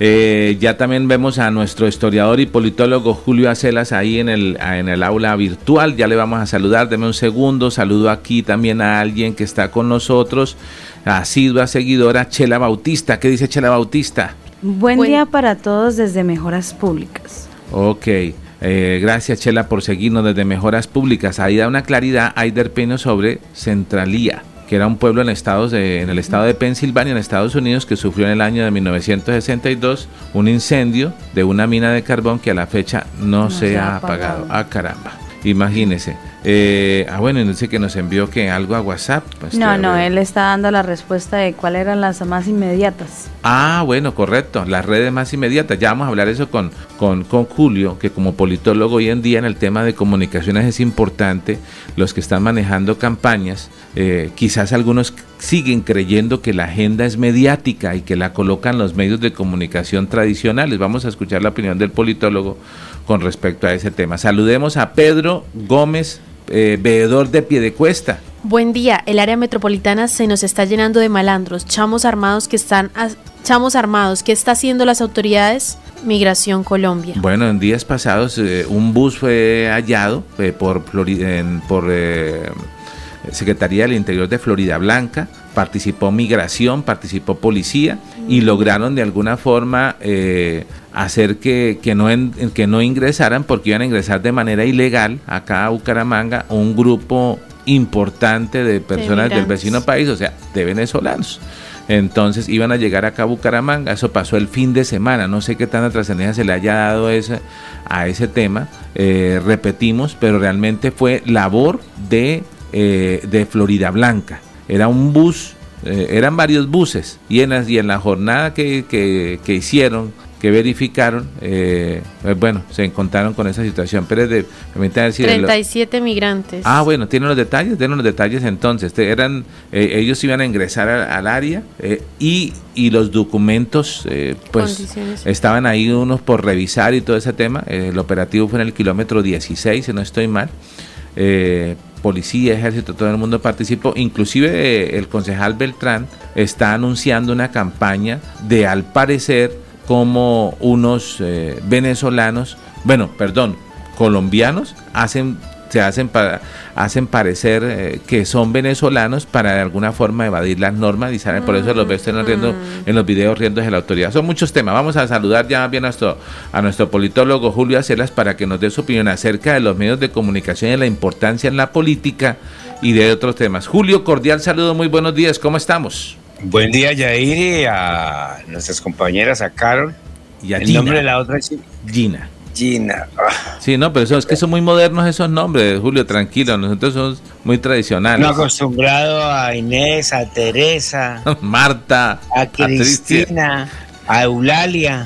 Speaker 1: Eh, ya también vemos a nuestro historiador y politólogo Julio Acelas ahí en el, en el aula virtual. Ya le vamos a saludar. Deme un segundo. Saludo aquí también a alguien que está con nosotros, asidua seguidora Chela Bautista. ¿Qué dice Chela Bautista?
Speaker 8: Buen, día para todos desde Mejoras Públicas.
Speaker 1: Ok. Eh, gracias Chela por seguirnos desde Mejoras Públicas. Ahí da una claridad Aider Peno sobre Centralía que era un pueblo en, estados en el estado de Pensilvania, en Estados Unidos, que sufrió en el año de 1962 un incendio de una mina de carbón que a la fecha no, se, ha apagado. Ah, caramba. Imagínese. Eh, ah, bueno, dice que nos envió que algo a WhatsApp.
Speaker 8: Pues, no, no, él está dando la respuesta de cuáles eran las más inmediatas.
Speaker 1: Ah, bueno, correcto, las redes más inmediatas. Ya vamos a hablar eso con, con, con Julio, que como politólogo hoy en día en el tema de comunicaciones es importante, los que están manejando campañas, eh, quizás algunos siguen creyendo que la agenda es mediática y que la colocan los medios de comunicación tradicionales. Vamos a escuchar la opinión del politólogo con respecto a ese tema. Saludemos a Pedro Gómez, eh, veedor de Piedecuesta.
Speaker 9: Buen día, el área metropolitana se nos está llenando de malandros, chamos armados que están chamos armados, ¿qué está haciendo las autoridades? Migración Colombia.
Speaker 1: Bueno, en días pasados eh, un bus fue hallado eh, por por Secretaría del Interior de Florida Blanca, participó migración, participó policía y lograron de alguna forma hacer que, que, no que no ingresaran porque iban a ingresar de manera ilegal acá a Bucaramanga un grupo importante de personas del vecino país, o sea, de venezolanos. Entonces iban a llegar acá a Bucaramanga, eso pasó el fin de semana, no sé qué tanta trascendencia se le haya dado ese, a ese tema, eh, repetimos, pero realmente fue labor de, eh, de Florida Blanca. Era un bus, eh, eran varios buses, y en, y en la jornada que, que, que hicieron que verificaron, eh, eh, bueno, se encontraron con esa situación. Pero de,
Speaker 9: decir, 37 migrantes.
Speaker 1: Ah, bueno, tienen los detalles, tienen los detalles entonces. Eran, eh, ellos iban a ingresar al, área y, y, los documentos, pues, estaban ahí unos por revisar y todo ese tema. el operativo fue en el kilómetro 16, si no estoy mal. Policía, ejército, todo el mundo participó, inclusive el concejal Beltrán está anunciando una campaña de al parecer como unos eh, venezolanos, bueno, perdón, colombianos hacen se hacen para hacen parecer eh, que son venezolanos para de alguna forma evadir las normas y por eso los ves riendo en los videos riendo de la autoridad. Son muchos temas. Vamos a saludar ya bien a nuestro, a nuestro politólogo Julio Acelas para que nos dé su opinión acerca de los medios de comunicación y la importancia en la política y de otros temas. Julio, cordial saludo, muy buenos días, ¿cómo estamos?
Speaker 13: Buen día, Yair, y a nuestras compañeras, a Carol.
Speaker 1: Y a El nombre de la otra es Gina.
Speaker 13: Gina.
Speaker 1: Ah. Sí, no, pero eso, es que son muy modernos esos nombres, Julio, tranquilo. Nosotros somos muy tradicionales.
Speaker 13: No acostumbrado a Inés, a Teresa,
Speaker 1: Marta,
Speaker 13: a Cristina, a, Eulalia.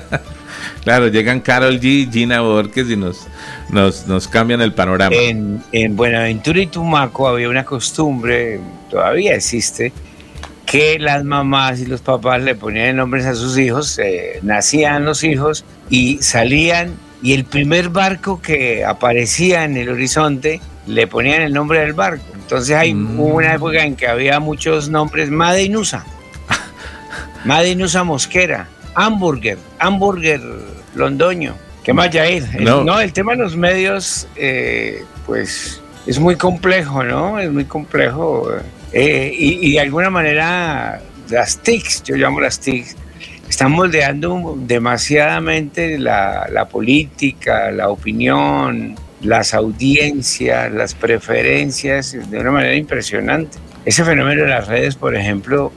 Speaker 1: claro, llegan Carol G, Gina Borges y nos, nos, nos cambian el panorama.
Speaker 13: En, en Buenaventura y Tumaco había una costumbre, todavía existe, que las mamás y los papás le ponían nombres a sus hijos, eh, nacían los hijos y salían y el primer barco que aparecía en el horizonte le ponían el nombre del barco. Entonces hay mm. una época en que había muchos nombres, Madinusa, Madinusa Mosquera, Hamburger, Hamburger Londoño. ¿Qué más, Jair? No. no, el tema de los medios, eh, pues es muy complejo, ¿no? Es muy complejo. Eh, y, de alguna manera las TICs, yo llamo las TICs, están moldeando demasiadamente la, la política, la opinión, las audiencias, las preferencias de una manera impresionante. Ese fenómeno de las redes, por ejemplo,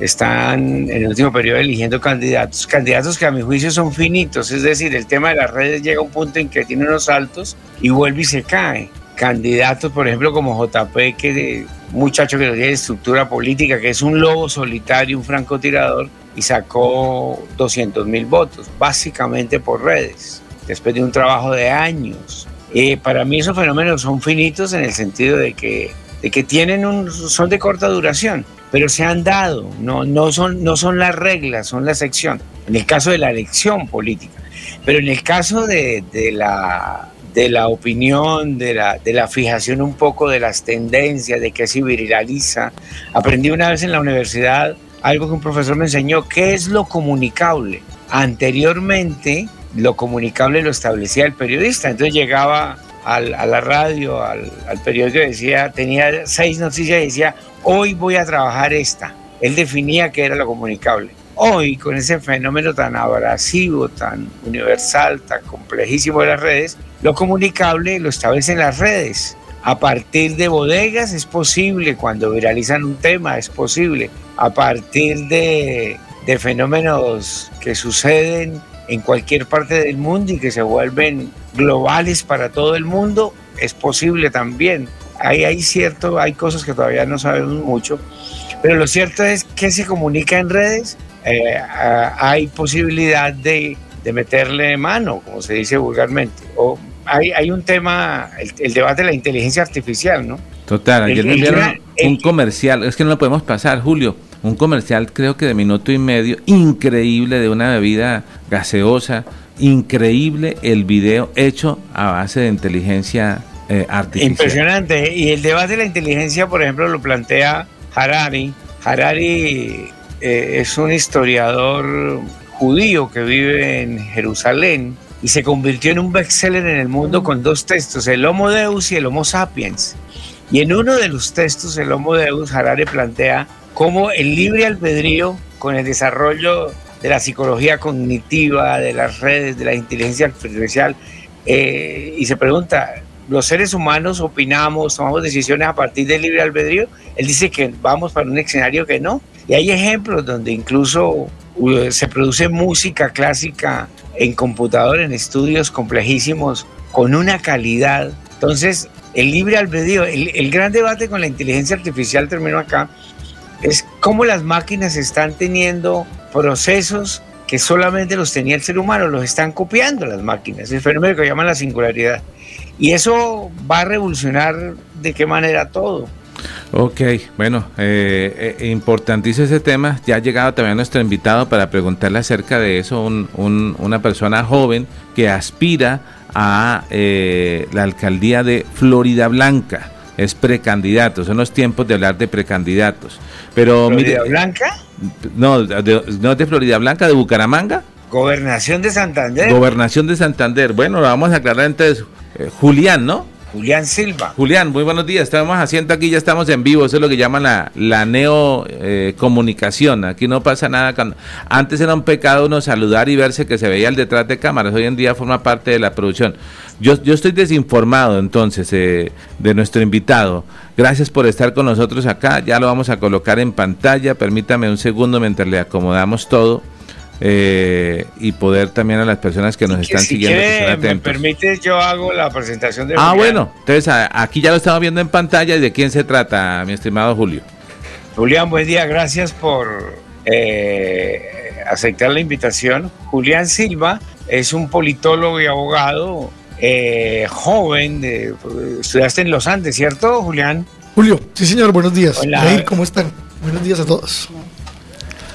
Speaker 13: están en el último periodo eligiendo candidatos, candidatos que a mi juicio son finitos, es decir, el tema de las redes llega a un punto en que tiene unos saltos y vuelve y se cae. Candidatos, por ejemplo, como JP, que muchacho que no tiene estructura política, que es un lobo solitario, un francotirador, y sacó 200 mil votos, básicamente por redes, después de un trabajo de años. Eh, para mí esos fenómenos son finitos en el sentido de que, de que tienen un, son de corta duración pero se han dado, no, no, son, no son las reglas, son la sección. En el caso de la elección política, pero en el caso de, de la, de la opinión, de la, de la fijación un poco de las tendencias, de qué se viraliza, aprendí una vez en la universidad algo que un profesor me enseñó, ¿qué es lo comunicable? Anteriormente, lo comunicable lo establecía el periodista, entonces llegaba a la radio, al, al periódico, decía, tenía seis noticias y decía, hoy voy a trabajar esta. Él definía que era lo comunicable. Hoy, con ese fenómeno tan abrasivo, tan universal, tan complejísimo de las redes, lo comunicable lo establecen las redes. A partir de bodegas es posible, cuando viralizan un tema es posible. A partir de, de fenómenos que suceden en cualquier parte del mundo y que se vuelven globales para todo el mundo, es posible también hay cierto, hay cosas que todavía no sabemos mucho, pero lo cierto es que se comunica en redes, eh, hay posibilidad de, de, meterle mano, como se dice vulgarmente. O hay, hay un tema, el, debate de la inteligencia artificial, ¿no?
Speaker 1: Total, ayer me enviaron un comercial, es que no lo podemos pasar, Julio, un comercial creo que de minuto y medio, increíble, de una bebida gaseosa, increíble el video hecho a base de inteligencia eh,
Speaker 13: Impresionante. Y el debate de la inteligencia, por ejemplo, lo plantea Harari. Harari eh, es un historiador judío que vive en Jerusalén y se convirtió en un bestseller en el mundo con dos textos, el Homo Deus y el Homo Sapiens. Y en uno de los textos, el Homo Deus, Harari plantea cómo el libre albedrío, con el desarrollo de la psicología cognitiva, de las redes, de la inteligencia artificial, eh, y se pregunta, los seres humanos opinamos, tomamos decisiones a partir del libre albedrío. Él dice que vamos para un escenario que no. Y hay ejemplos donde incluso uh, se produce música clásica en computador, en estudios complejísimos, con una calidad. Entonces, el libre albedrío, el, gran debate con la inteligencia artificial terminó acá, es cómo las máquinas están teniendo procesos que solamente los tenía el ser humano, los están copiando las máquinas, el fenómeno que llaman la singularidad. Y eso va a revolucionar de qué manera todo.
Speaker 1: Ok, bueno, eh, eh, importantísimo ese tema. Ya ha llegado también nuestro invitado para preguntarle acerca de eso, una persona joven que aspira a eh, la alcaldía de Florida Blanca. Es precandidato, son los tiempos de hablar de precandidatos. Pero
Speaker 13: ¿Florida Blanca?
Speaker 1: No, no de Florida Blanca, de Bucaramanga.
Speaker 13: Gobernación de Santander.
Speaker 1: Gobernación de Santander. Bueno, lo vamos a aclarar entonces. Eh, Julián, ¿no?
Speaker 13: Julián Silva.
Speaker 1: Julián, muy buenos días. Estamos haciendo aquí, ya estamos en vivo. Eso es lo que llaman la, la neo eh. Aquí no pasa nada. antes era un pecado uno saludar y verse que se veía el detrás de cámaras. Hoy en día forma parte de la producción. Yo, yo estoy desinformado entonces eh, de nuestro invitado. Gracias por estar con nosotros acá. Ya lo vamos a colocar en pantalla. Permítame un segundo mientras le acomodamos todo. Eh, y poder también a las personas que nos están siguiendo.
Speaker 13: Si me permite, yo hago la presentación de.
Speaker 1: Ah, bueno, entonces aquí ya lo estamos viendo en pantalla. ¿Y de quién se trata, mi estimado Julio?
Speaker 13: Julián, buen día, gracias por eh, aceptar la invitación. Julián Silva es un politólogo y abogado eh, joven, de, estudiaste en Los Andes, ¿cierto, Julián?
Speaker 14: Julio, sí, señor, buenos días. Hola. ¿cómo están? Buenos días a todos.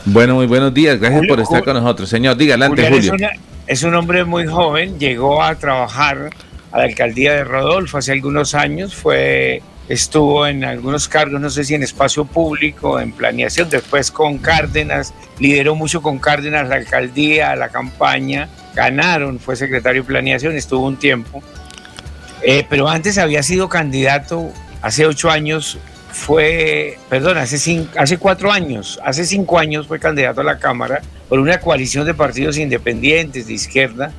Speaker 1: Bueno, muy buenos días. Gracias por estar con nosotros. Señor, diga adelante, Julio.
Speaker 13: Es, un hombre muy joven. Llegó a trabajar a la alcaldía de Rodolfo hace algunos años. Fue estuvo en algunos cargos, no sé si en espacio público, en planeación, después con Cárdenas, lideró mucho con Cárdenas la alcaldía, la campaña, ganaron, fue secretario de planeación, estuvo un tiempo, eh, pero antes había sido candidato, hace ocho años fue, perdón, hace, cinco, hace cuatro años, hace cinco años fue candidato a la Cámara por una coalición de partidos independientes de izquierda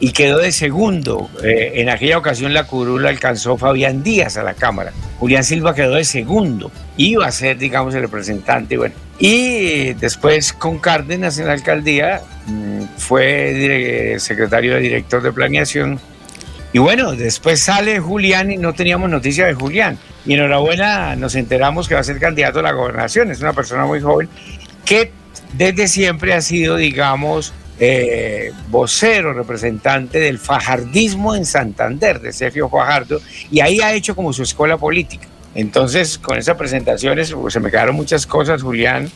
Speaker 13: y quedó de segundo. Eh, en aquella ocasión la curula alcanzó Fabián Díaz a la Cámara. Julián Silva quedó de segundo. Iba a ser, digamos, el representante. Bueno, y después con Cárdenas en la alcaldía mm, fue secretario de director de planeación. Y bueno, después sale Julián y no teníamos noticia de Julián. Y enhorabuena, nos enteramos que va a ser candidato a la gobernación. Es una persona muy joven que desde siempre ha sido, digamos, eh, vocero, representante del fajardismo en Santander, de Sergio Fajardo, y ahí ha hecho como su escuela política. Entonces, con esas presentaciones pues, se me quedaron muchas cosas, Julián,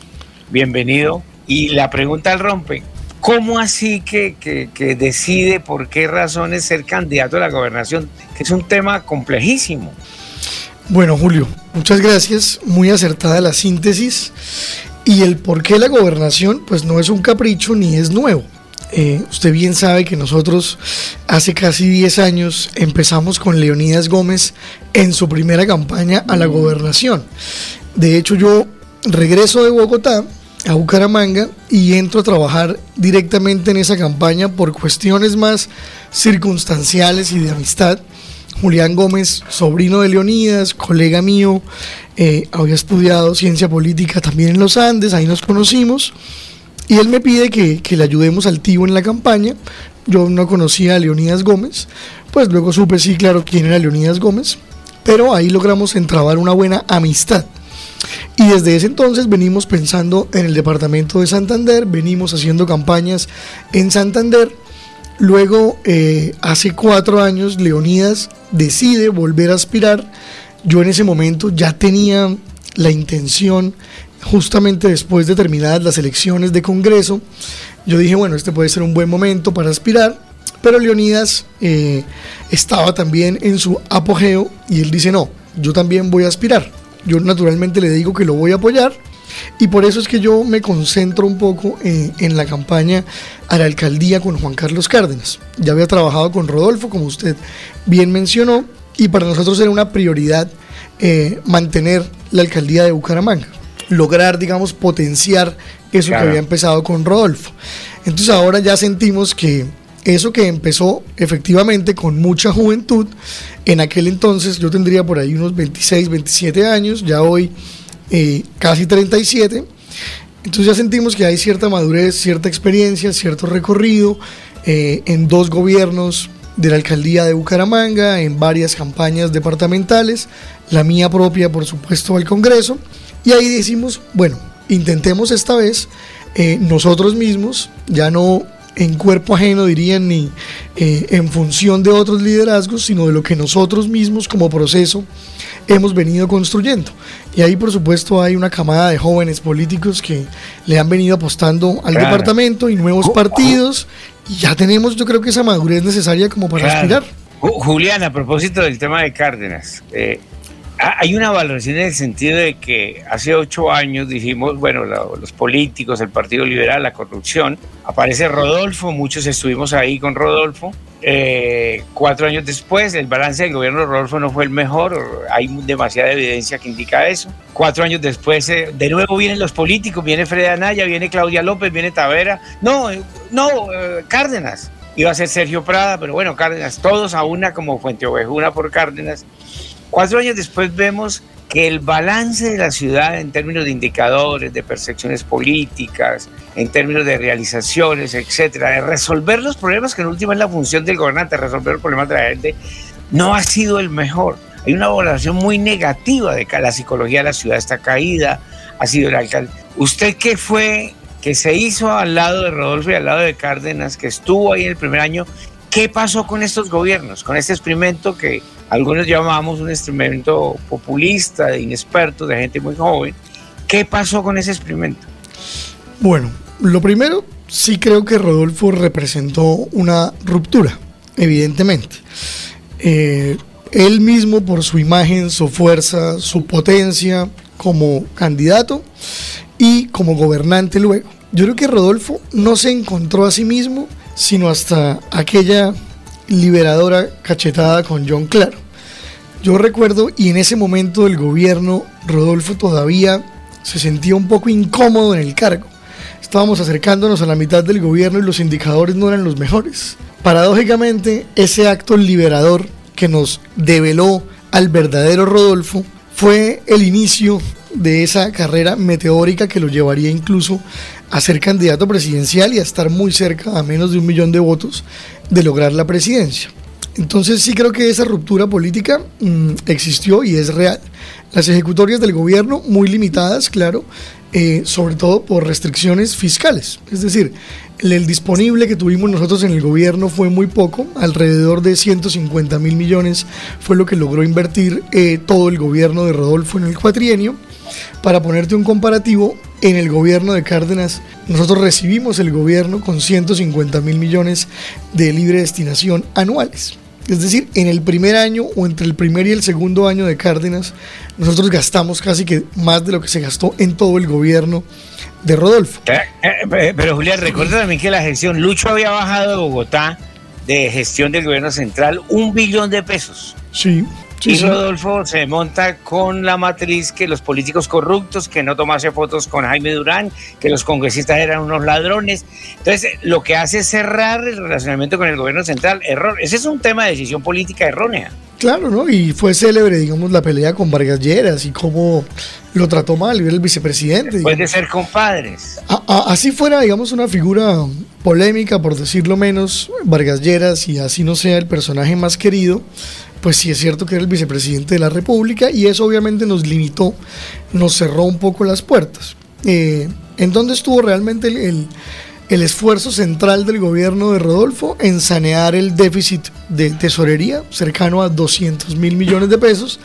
Speaker 13: bienvenido. Y la pregunta al rompe, ¿cómo así que, que, decide por qué razones ser candidato a la gobernación? Que es un tema complejísimo.
Speaker 14: Bueno, Julio, muchas gracias. Muy acertada la síntesis. Y el por qué la gobernación, pues no es un capricho ni es nuevo. Eh, usted bien sabe que nosotros hace casi 10 años empezamos con Leonidas Gómez en su primera campaña a la gobernación. De hecho, yo regreso de Bogotá a Bucaramanga y entro a trabajar directamente en esa campaña por cuestiones más circunstanciales y de amistad. Julián Gómez, sobrino de Leonidas, colega mío, eh, había estudiado ciencia política también en los Andes, ahí nos conocimos. Y él me pide que, le ayudemos al tío en la campaña. Yo no conocía a Leonidas Gómez, pues luego supe sí, claro, quién era Leonidas Gómez, pero ahí logramos entrabar una buena amistad. Y desde ese entonces venimos pensando en el departamento de Santander, venimos haciendo campañas en Santander. Luego, eh, hace cuatro años, Leonidas decide volver a aspirar yo en ese momento ya tenía la intención, justamente después de terminadas las elecciones de Congreso, yo dije, bueno, este puede ser un buen momento para aspirar, pero Leonidas eh, estaba también en su apogeo y él dice, no, yo también voy a aspirar. Yo naturalmente le digo que lo voy a apoyar y por eso es que yo me concentro un poco en la campaña a la alcaldía con Juan Carlos Cárdenas. Ya había trabajado con Rodolfo, como usted bien mencionó, y para nosotros era una prioridad eh, mantener la alcaldía de Bucaramanga, lograr, digamos, potenciar eso que había empezado con Rodolfo. Entonces ahora ya sentimos que eso que empezó efectivamente con mucha juventud, en aquel entonces yo tendría por ahí unos 26, 27 años, ya hoy eh, casi 37, entonces ya sentimos que hay cierta madurez, cierta experiencia, cierto recorrido eh, en dos gobiernos de la alcaldía de Bucaramanga, en varias campañas departamentales, la mía propia, por supuesto, al Congreso. Y ahí decimos, bueno, intentemos esta vez eh, nosotros mismos, ya no en cuerpo ajeno, dirían, ni eh, en función de otros liderazgos, sino de lo que nosotros mismos como proceso hemos venido construyendo. Y ahí, por supuesto, hay una camada de jóvenes políticos que le han venido apostando al departamento y nuevos partidos y ya tenemos, yo creo que esa madurez necesaria como para aspirar.
Speaker 13: Julián, a propósito del tema de Cárdenas, eh, hay una valoración en el sentido de que hace ocho años dijimos, bueno, los políticos, el Partido Liberal, la corrupción, aparece Rodolfo, muchos estuvimos ahí con Rodolfo. Eh, cuatro años después, el balance del gobierno de Rodolfo no fue el mejor, hay demasiada evidencia que indica eso. Cuatro años después, eh, de nuevo vienen los políticos, viene Fred Anaya, viene Claudia López, viene Tavera. No, eh, no, Cárdenas. Iba a ser Sergio Prada, pero bueno, Cárdenas, todos a una como Fuente Ovejuna por Cárdenas. Cuatro años después vemos que el balance de la ciudad en términos de indicadores, de percepciones políticas, en términos de realizaciones, etcétera, de resolver los problemas que en última es la función del gobernante, resolver los problemas de la gente, no ha sido el mejor. Hay una valoración muy negativa de que la psicología de la ciudad está caída, ha sido el alcalde. ¿Usted qué fue que se hizo al lado de Rodolfo y al lado de Cárdenas, que estuvo ahí en el primer año? ¿Qué pasó con estos gobiernos, con este experimento que algunos llamamos un experimento populista, de de gente muy joven? ¿Qué pasó con ese experimento?
Speaker 14: Bueno, lo primero, sí creo que Rodolfo representó una ruptura, evidentemente. Eh, él mismo por su imagen, su fuerza, su potencia como candidato y como gobernante luego. Yo creo que Rodolfo no se encontró a sí mismo sino hasta aquella liberadora cachetada con John Claro. Yo recuerdo y en ese momento del gobierno, Rodolfo todavía se sentía un poco incómodo en el cargo. Estábamos acercándonos a la mitad del gobierno y los indicadores no eran los mejores. Paradójicamente, ese acto liberador que nos develó al verdadero Rodolfo fue el inicio de esa carrera meteórica que lo llevaría incluso a ser candidato presidencial y a estar muy cerca, a menos de un millón de votos, de lograr la presidencia. Entonces sí creo que esa ruptura política mm, existió y es real. Las ejecutorias del gobierno muy limitadas, claro, eh, sobre todo por restricciones fiscales. Es decir, el, disponible que tuvimos nosotros en el gobierno fue muy poco, alrededor de 150 mil millones fue lo que logró invertir eh, todo el gobierno de Rodolfo en el cuatrienio. Para ponerte un comparativo, en el gobierno de Cárdenas nosotros recibimos el gobierno con 150 mil millones de libre destinación anuales. Es decir, en el primer año o entre el primer y el segundo año de Cárdenas, nosotros gastamos casi que más de lo que se gastó en todo el gobierno de Rodolfo.
Speaker 13: Eh, eh, pero Julián, recuerda también que la gestión, Lucho había bajado de Bogotá de gestión del gobierno central un billón de pesos.
Speaker 14: Sí
Speaker 13: y Rodolfo se monta con la matriz que los políticos corruptos, que no tomase fotos con Jaime Durán, que los congresistas eran unos ladrones. Entonces, lo que hace es cerrar el relacionamiento con el gobierno central. Error. Ese es un tema de decisión política errónea.
Speaker 14: Claro, ¿no? Y fue célebre, digamos, la pelea con Vargas Lleras y cómo lo trató mal el vicepresidente.
Speaker 13: Puede ser compadres.
Speaker 14: así fuera, digamos, una figura polémica, por decirlo menos, Vargas Lleras, y así no sea el personaje más querido, pues sí es cierto que era el vicepresidente de la República y eso obviamente nos limitó, nos cerró un poco las puertas. Eh, ¿En dónde estuvo realmente el, el, esfuerzo central del gobierno de Rodolfo? En sanear el déficit de tesorería, cercano a 200 mil millones de pesos,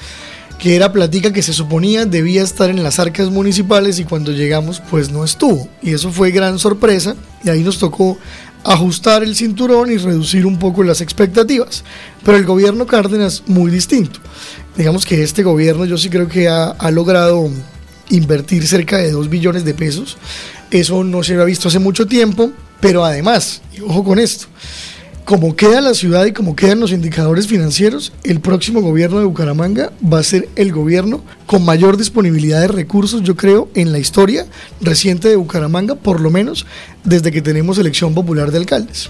Speaker 14: que era platica que se suponía debía estar en las arcas municipales y cuando llegamos pues no estuvo. Y eso fue gran sorpresa y ahí nos tocó ajustar el cinturón y reducir un poco las expectativas. Pero el gobierno Cárdenas muy distinto. Digamos que este gobierno yo sí creo que ha, logrado invertir cerca de 2 billones de pesos. Eso no se había visto hace mucho tiempo, pero además, y ojo con esto, como queda la ciudad y como quedan los indicadores financieros, el próximo gobierno de Bucaramanga va a ser el gobierno con mayor disponibilidad de recursos, yo creo, en la historia reciente de Bucaramanga, por lo menos desde que tenemos elección popular de alcaldes.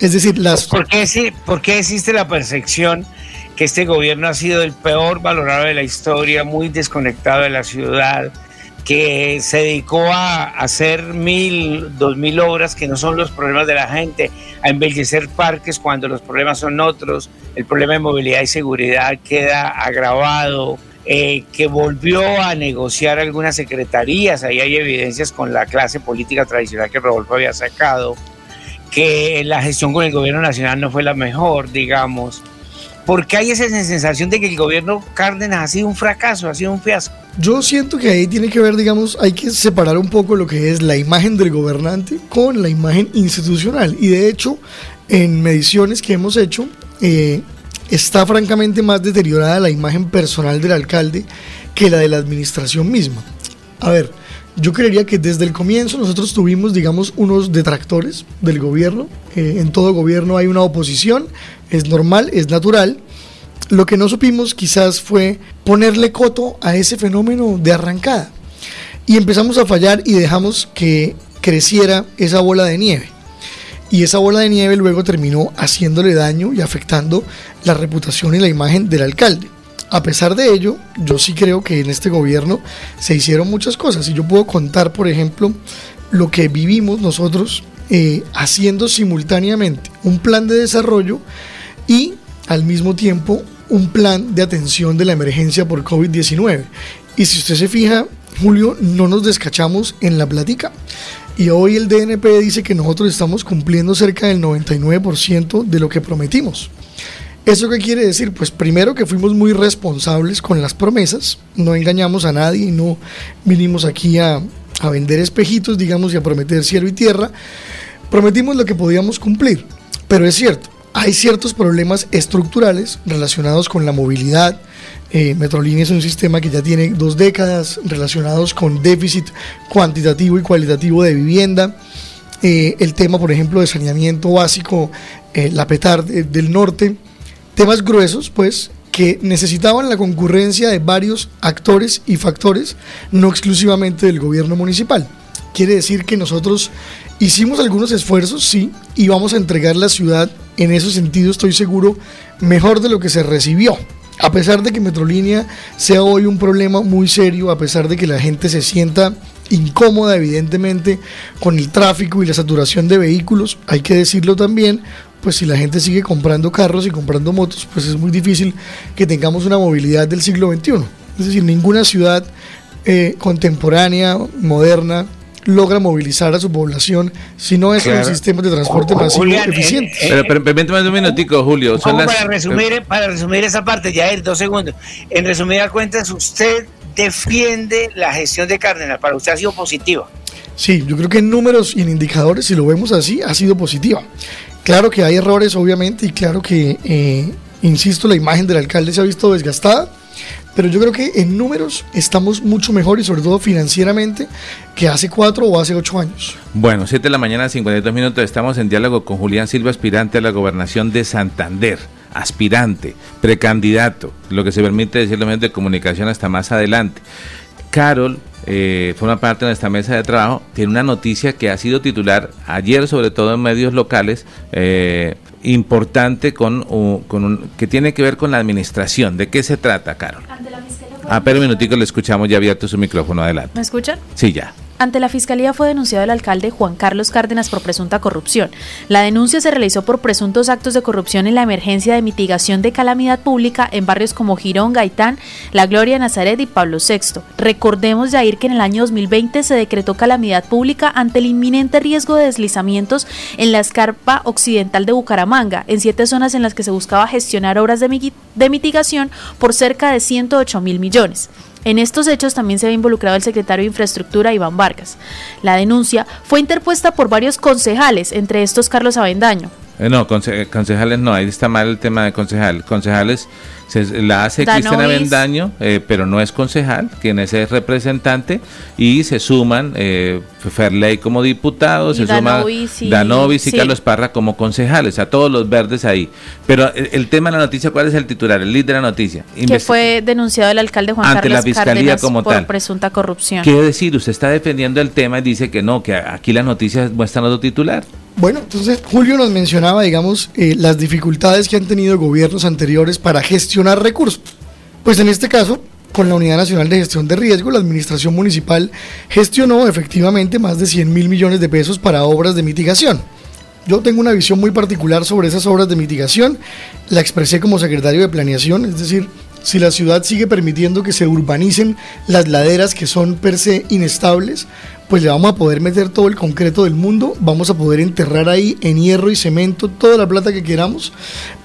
Speaker 14: Es decir, las...
Speaker 13: ¿Por qué, ¿Por qué existe la percepción que este gobierno ha sido el peor valorado de la historia, muy desconectado de la ciudad? Que se dedicó a hacer mil, dos mil obras que no son los problemas de la gente, a embellecer parques cuando los problemas son otros, el problema de movilidad y seguridad queda agravado, eh, que volvió a negociar algunas secretarías, ahí hay evidencias con la clase política tradicional que Rodolfo había sacado, que la gestión con el gobierno nacional no fue la mejor, digamos. porque hay esa sensación de que el gobierno Cárdenas ha sido un fracaso, ha sido un fiasco?
Speaker 14: Yo siento que ahí tiene que ver, digamos, hay que separar un poco lo que es la imagen del gobernante con la imagen institucional. Y de hecho, en mediciones que hemos hecho, eh, está francamente más deteriorada la imagen personal del alcalde que la de la administración misma. A ver, yo creería que desde el comienzo nosotros tuvimos, digamos, unos detractores del gobierno. Eh, en todo gobierno hay una oposición, es normal, es natural lo que no supimos quizás fue ponerle coto a ese fenómeno de arrancada. Y empezamos a fallar y dejamos que creciera esa bola de nieve. Y esa bola de nieve luego terminó haciéndole daño y afectando la reputación y la imagen del alcalde. A pesar de ello, yo sí creo que en este gobierno se hicieron muchas cosas. Y yo puedo contar, por ejemplo, lo que vivimos nosotros eh, haciendo simultáneamente un plan de desarrollo y al mismo tiempo un plan de atención de la emergencia por COVID-19. Y si usted se fija, Julio, no nos descachamos en la plática. Y hoy el DNP dice que nosotros estamos cumpliendo cerca del 99% de lo que prometimos. ¿Eso qué quiere decir? Pues primero que fuimos muy responsables con las promesas, no engañamos a nadie, no vinimos aquí a, a vender espejitos, digamos, y a prometer cielo y tierra. Prometimos lo que podíamos cumplir, pero es cierto, hay ciertos problemas estructurales relacionados con la movilidad. Eh, Metrolínea es un sistema que ya tiene dos décadas relacionados con déficit cuantitativo y cualitativo de vivienda. Eh, el tema, por ejemplo, de saneamiento básico, eh, la PETAR del norte. Temas gruesos, pues, que necesitaban la concurrencia de varios actores y factores, no exclusivamente del gobierno municipal. Quiere decir que nosotros hicimos algunos esfuerzos, sí, y vamos a entregar la ciudad, en ese sentido estoy seguro, mejor de lo que se recibió. A pesar de que Metrolínea sea hoy un problema muy serio, a pesar de que la gente se sienta incómoda evidentemente con el tráfico y la saturación de vehículos, hay que decirlo también, pues si la gente sigue comprando carros y comprando motos, pues es muy difícil que tengamos una movilidad del siglo XXI. Es decir, ninguna ciudad eh, contemporánea, moderna, logra movilizar a su población si no es un sistema de transporte masivo eficiente.
Speaker 1: pero, pero permíteme un minutico, Julio.
Speaker 13: para, resumir, para resumir esa parte, ya dos segundos. En resumidas cuentas, usted defiende la gestión de Cárdenas. Para usted ha sido positiva.
Speaker 14: Sí, yo creo que en números y en indicadores, si lo vemos así, ha sido positiva. Claro que hay errores, obviamente, y claro que, eh, insisto, la imagen del alcalde se ha visto desgastada, pero yo creo que en números estamos mucho mejor y sobre todo financieramente que hace cuatro o hace ocho años.
Speaker 1: Bueno, 7 de la mañana, 52 minutos, estamos en diálogo con Julián Silva, aspirante a la gobernación de Santander aspirante, precandidato, lo que se permite decir los medios de comunicación hasta más adelante. Carol eh, forma parte de nuestra mesa de trabajo, tiene una noticia que ha sido titular ayer, sobre todo en medios locales, eh, importante con, con un, que tiene que ver con la administración. ¿De qué se trata, Carol? Ah, pero un minutico le escuchamos ya abierto su micrófono, adelante.
Speaker 9: ¿Me escuchan?
Speaker 1: Sí, ya.
Speaker 9: Ante la Fiscalía fue denunciado el alcalde Juan Carlos Cárdenas por presunta corrupción. La denuncia se realizó por presuntos actos de corrupción en la emergencia de mitigación de calamidad pública en barrios como Girón, Gaitán, La Gloria, Nazaret y Pablo VI. Recordemos, Jair, que en el año 2020 se decretó calamidad pública ante el inminente riesgo de deslizamientos en la escarpa occidental de Bucaramanga, en siete zonas en las que se buscaba gestionar obras de, de mitigación por cerca de 108 mil millones. En estos hechos también se ve involucrado el secretario de Infraestructura Iván Vargas. La denuncia fue interpuesta por varios concejales, entre estos Carlos Avendaño.
Speaker 1: Eh, no, concejales no, ahí está mal el tema de concejal. Concejales la hace Cristiana Bendaño, eh, pero no es concejal, quien es el representante, y se suman eh, Ferley como diputado, se suma Danovis y, Carlos Parra como concejales, a todos los verdes ahí. Pero el, tema de la noticia, ¿cuál es el titular, el líder de la noticia?
Speaker 9: que fue denunciado el alcalde Juan Ante Carlos la Fiscalía como por presunta corrupción.
Speaker 1: ¿Qué decir? Usted está defendiendo el tema y dice que no, que aquí las noticias muestran otro titular.
Speaker 14: Bueno, entonces Julio nos mencionaba, digamos, eh, las dificultades que han tenido gobiernos anteriores para gestionar recursos. Pues en este caso, con la Unidad Nacional de Gestión de Riesgo, la Administración Municipal gestionó efectivamente más de 100 mil millones de pesos para obras de mitigación. Yo tengo una visión muy particular sobre esas obras de mitigación, la expresé como secretario de Planeación, es decir, si la ciudad sigue permitiendo que se urbanicen las laderas que son per se inestables, pues le vamos a poder meter todo el concreto del mundo, vamos a poder enterrar ahí en hierro y cemento toda la plata que queramos,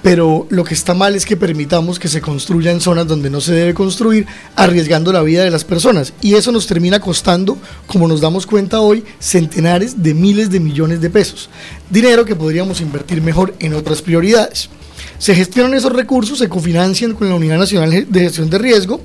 Speaker 14: pero lo que está mal es que permitamos que se construya en zonas donde no se debe construir, arriesgando la vida de las personas. Y eso nos termina costando, como nos damos cuenta hoy, centenares de miles de millones de pesos. Dinero que podríamos invertir mejor en otras prioridades. Se gestionan esos recursos, se cofinancian con la Unidad Nacional de Gestión de Riesgo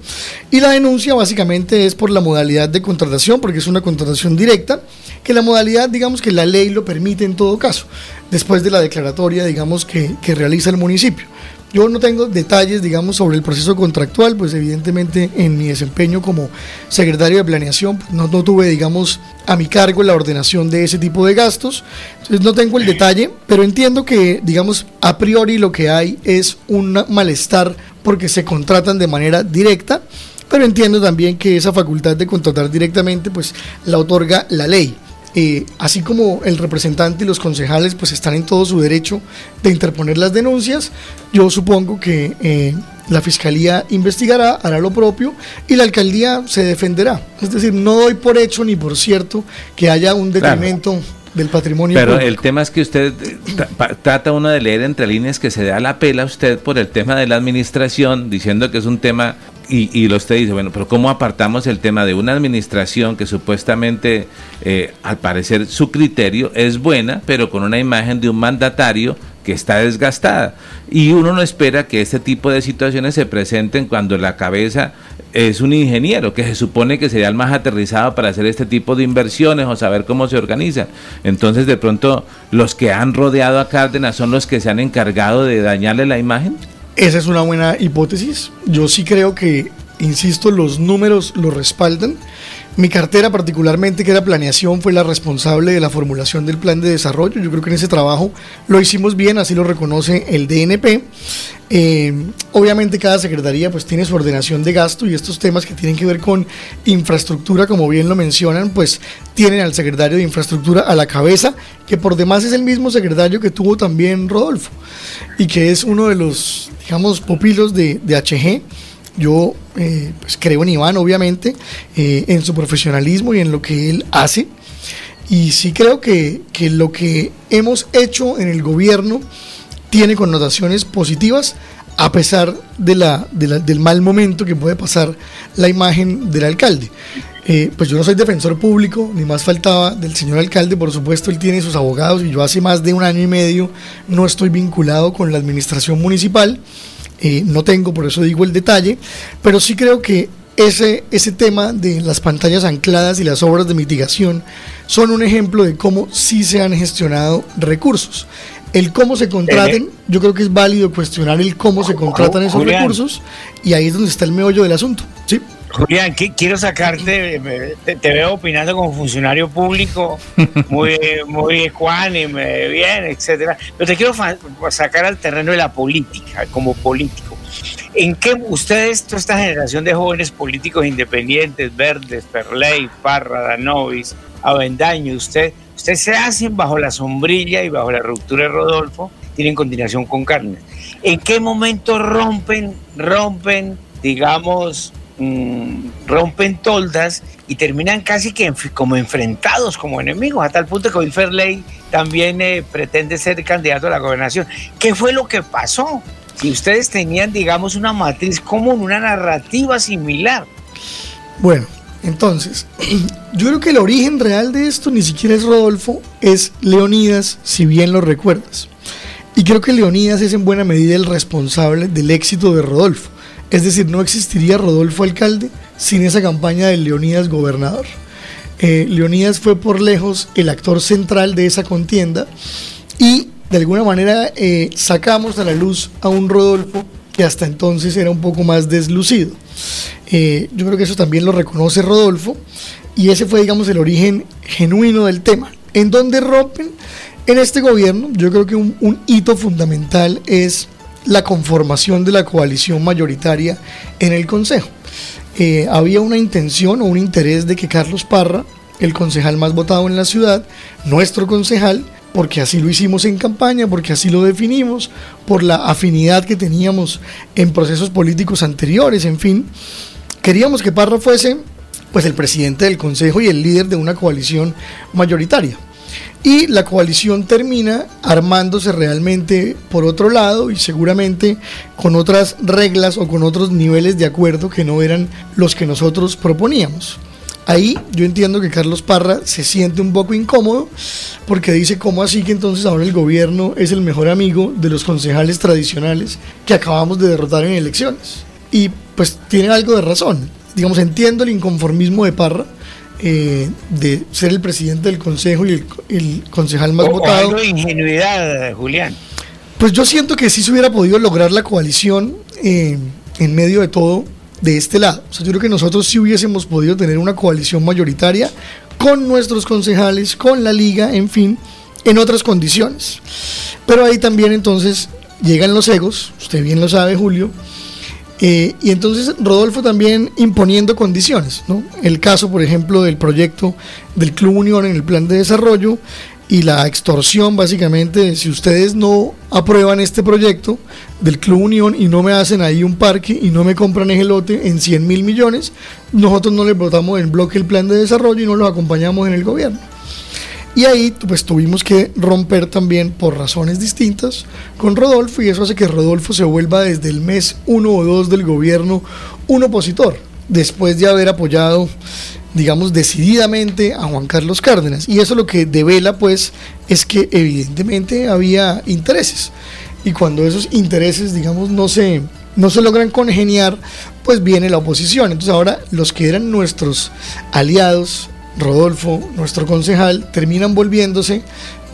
Speaker 14: y la denuncia básicamente es por la modalidad de contratación, porque es una contratación directa, que la modalidad, digamos que la ley lo permite en todo caso, después de la declaratoria, digamos, que, que realiza el municipio. Yo no tengo detalles, digamos, sobre el proceso contractual, pues evidentemente en mi desempeño como secretario de planeación pues, no, no, tuve, digamos, a mi cargo la ordenación de ese tipo de gastos. Entonces no tengo el detalle, pero entiendo que, digamos, a priori lo que hay es un malestar porque se contratan de manera directa, pero entiendo también que esa facultad de contratar directamente, pues la otorga la ley. Eh, así como el representante y los concejales pues están en todo su derecho de interponer las denuncias, yo supongo que eh, la fiscalía investigará, hará lo propio y la alcaldía se defenderá. Es decir, no doy por hecho ni por cierto que haya un detrimento. Del patrimonio.
Speaker 1: Pero el tema es que usted eh, trata uno de leer entre líneas que se da la pela a usted por el tema de la administración, diciendo que es un tema y, y lo usted dice, bueno, pero ¿cómo apartamos el tema de una administración que supuestamente, eh, al parecer, su criterio es buena, pero con una imagen de un mandatario que está desgastada. Y uno no espera que este tipo de situaciones se presenten cuando la cabeza es un ingeniero, que se supone que sería el más aterrizado para hacer este tipo de inversiones o saber cómo se organizan. Entonces, de pronto, los que han rodeado a Cárdenas son los que se han encargado de dañarle la imagen.
Speaker 14: Esa es una buena hipótesis. Yo sí creo que, insisto, los números lo respaldan. Mi cartera particularmente, que era planeación, fue la responsable de la formulación del plan de desarrollo. Yo creo que en ese trabajo lo hicimos bien, así lo reconoce el DNP. Eh, obviamente cada secretaría pues tiene su ordenación de gasto y estos temas que tienen que ver con infraestructura, como bien lo mencionan, pues tienen al secretario de infraestructura a la cabeza, que por demás es el mismo secretario que tuvo también Rodolfo y que es uno de los, digamos, pupilos de, de HG yo eh, pues creo en Iván, obviamente, eh, en su profesionalismo y en lo que él hace. Y sí creo que, que lo que hemos hecho en el gobierno tiene connotaciones positivas a pesar de la, del mal momento que puede pasar la imagen del alcalde. Eh, pues yo no soy defensor público, ni más faltaba del señor alcalde, por supuesto él tiene sus abogados y yo hace más de un año y medio no estoy vinculado con la administración municipal. Eh, no tengo, por eso digo el detalle, pero sí creo que ese, ese tema de las pantallas ancladas y las obras de mitigación son un ejemplo de cómo sí se han gestionado recursos. El cómo se contraten, yo creo que es válido cuestionar el cómo se contratan esos recursos y ahí es donde está el meollo del asunto. ¿sí?
Speaker 13: Julián, quiero sacarte, te, veo opinando como funcionario público, muy, muy ecuánime, bien, etcétera. Pero te quiero sacar al terreno de la política, como político. ¿En qué ustedes, toda esta generación de jóvenes políticos independientes, Verdes, Perley, Parra, Danovis, Avendaño, usted, ustedes se hacen bajo la sombrilla y bajo la ruptura de Rodolfo, tienen continuación con Carnes. ¿En qué momento rompen, rompen, digamos, Mm, rompen toldas y terminan casi que como enfrentados, como enemigos, a tal punto que hoy Fairley también eh, pretende ser candidato a la gobernación. ¿Qué fue lo que pasó? Si ustedes tenían, digamos, una matriz común, una narrativa similar.
Speaker 14: Bueno, entonces, yo creo que el origen real de esto ni siquiera es Rodolfo, es Leonidas, si bien lo recuerdas. Y creo que Leonidas es en buena medida el responsable del éxito de Rodolfo. Es decir, no existiría Rodolfo alcalde sin esa campaña de Leonidas gobernador. Eh, Leonidas fue por lejos el actor central de esa contienda y de alguna manera eh, sacamos a la luz a un Rodolfo que hasta entonces era un poco más deslucido. Eh, yo creo que eso también lo reconoce Rodolfo y ese fue, digamos, el origen genuino del tema. ¿En dónde rompen? En este gobierno, yo creo que un hito fundamental es la conformación de la coalición mayoritaria en el Consejo. Eh, había una intención o un interés de que Carlos Parra, el concejal más votado en la ciudad, nuestro concejal, porque así lo hicimos en campaña, porque así lo definimos, por la afinidad que teníamos en procesos políticos anteriores, en fin, queríamos que Parra fuese pues el presidente del consejo y el líder de una coalición mayoritaria. Y la coalición termina armándose realmente por otro lado y seguramente con otras reglas o con otros niveles de acuerdo que no eran los que nosotros proponíamos. Ahí yo entiendo que Carlos Parra se siente un poco incómodo porque dice cómo así que entonces ahora el gobierno es el mejor amigo de los concejales tradicionales que acabamos de derrotar en elecciones. Y pues tiene algo de razón. Digamos, entiendo el inconformismo de Parra, eh, de ser el presidente del consejo y el, concejal más votado.
Speaker 13: Algo de ingenuidad, Julián.
Speaker 14: Pues yo siento que sí se hubiera podido lograr la coalición eh, en medio de todo de este lado. O sea, yo creo que nosotros sí hubiésemos podido tener una coalición mayoritaria con nuestros concejales, con la liga, en fin, en otras condiciones. Pero ahí también entonces llegan los egos, usted bien lo sabe, Julio, eh, y entonces Rodolfo también imponiendo condiciones, ¿no? El caso, por ejemplo, del proyecto del Club Unión en el plan de desarrollo y la extorsión, básicamente, si ustedes no aprueban este proyecto del Club Unión y no me hacen ahí un parque y no me compran ese lote en 100 mil millones, nosotros no le votamos en bloque el plan de desarrollo y no lo acompañamos en el gobierno. Y ahí pues tuvimos que romper también por razones distintas con Rodolfo y eso hace que Rodolfo se vuelva desde el mes 1 o 2 del gobierno un opositor, después de haber apoyado digamos decididamente a Juan Carlos Cárdenas. Y eso lo que devela pues es que evidentemente había intereses. Y cuando esos intereses digamos no se, no se logran congeniar, pues viene la oposición. Entonces ahora los que eran nuestros aliados Rodolfo, nuestro concejal, terminan volviéndose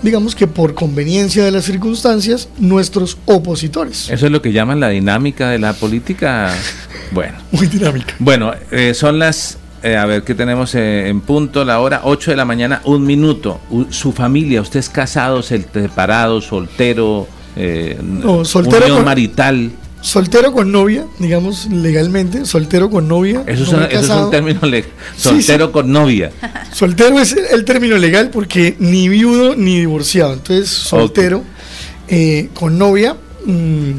Speaker 14: digamos que por conveniencia de las circunstancias, nuestros opositores.
Speaker 1: Eso es lo que llaman la dinámica de la política. Bueno.
Speaker 14: Muy dinámica.
Speaker 1: Bueno, eh, son las eh, a ver qué tenemos eh, en punto, la hora 8 de la mañana, un minuto. U- su familia, usted es casado, separado, soltero, eh,
Speaker 14: No, soltero
Speaker 1: unión
Speaker 14: con-
Speaker 1: marital.
Speaker 14: Soltero con novia, digamos legalmente, soltero con novia.
Speaker 1: Eso, es un- eso es un término legal. Soltero
Speaker 14: sí.
Speaker 1: con novia.
Speaker 14: Soltero es el término legal porque ni viudo ni divorciado. Entonces, soltero eh, con novia, mm,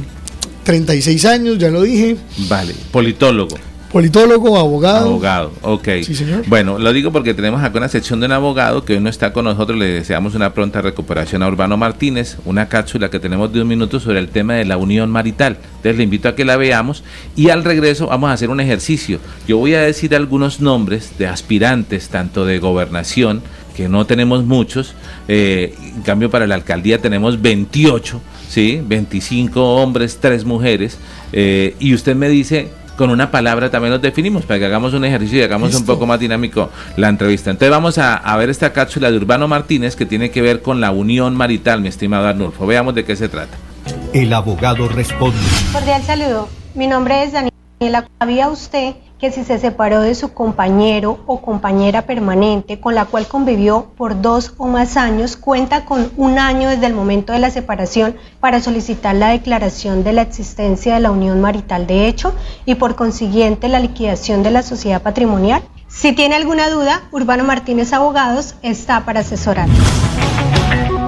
Speaker 14: 36 años, ya lo dije,
Speaker 1: Vale, politólogo.
Speaker 14: Politólogo, abogado.
Speaker 1: Abogado, ok.
Speaker 14: Sí, señor.
Speaker 1: Bueno, lo digo porque tenemos acá una sección de un abogado que hoy no está con nosotros. Le deseamos una pronta recuperación a Urbano Martínez, una cápsula que tenemos de un minuto sobre el tema de la unión marital. Entonces le invito a que la veamos y al regreso vamos a hacer un ejercicio. Yo voy a decir algunos nombres de aspirantes, tanto de gobernación, que no tenemos muchos, eh, en cambio para la alcaldía tenemos 28, ¿sí? 25 hombres, 3 mujeres, eh, y usted me dice con una palabra también los definimos para que hagamos un ejercicio y hagamos un poco más dinámico la entrevista. Entonces vamos a, a ver esta cápsula de Urbano Martínez que tiene que ver con la unión marital, mi estimado Arnulfo. Veamos de qué se trata.
Speaker 4: El abogado responde.
Speaker 15: Cordial saludo. Mi nombre es Daniela. ¿Sabía usted que si se separó de su compañero o compañera permanente con la cual convivió por dos o más años, cuenta con un año desde el momento de la separación para solicitar la declaración de la existencia de la unión marital de hecho y por consiguiente la liquidación de la sociedad patrimonial? Si tiene alguna duda, Urbano Martínez Abogados está para asesorar.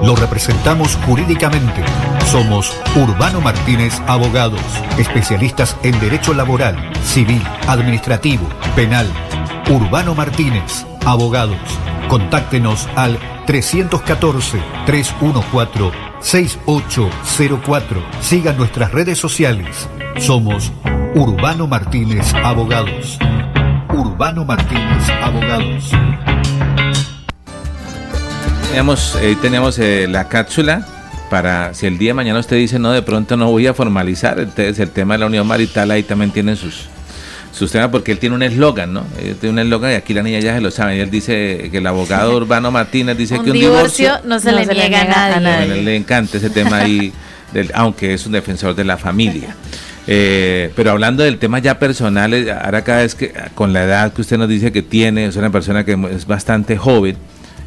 Speaker 4: Lo representamos jurídicamente. Somos Urbano Martínez Abogados, especialistas en derecho laboral, civil, administrativo, penal. Urbano Martínez Abogados. Contáctenos al 314-314-6804. Sigan nuestras redes sociales. Somos Urbano Martínez Abogados. Urbano Martínez Abogados.
Speaker 1: Teníamos, eh, teníamos eh, la cápsula para si el día de mañana usted dice no, de pronto no voy a formalizar, entonces el tema de la unión marital ahí también tiene sus, sus temas porque él tiene un eslogan, ¿no? Él tiene un eslogan y aquí la niña ya se lo sabe. Y él dice que el abogado Urbano Martínez dice
Speaker 9: Un
Speaker 1: que un
Speaker 9: divorcio
Speaker 1: divorcio
Speaker 9: no se le niega a nadie.
Speaker 1: Bueno, le encanta ese tema ahí, del- aunque es un defensor de la familia. Eh, pero hablando del tema ya personal, eh, ahora cada vez que, con la edad que usted nos dice que tiene, es una persona que es bastante joven,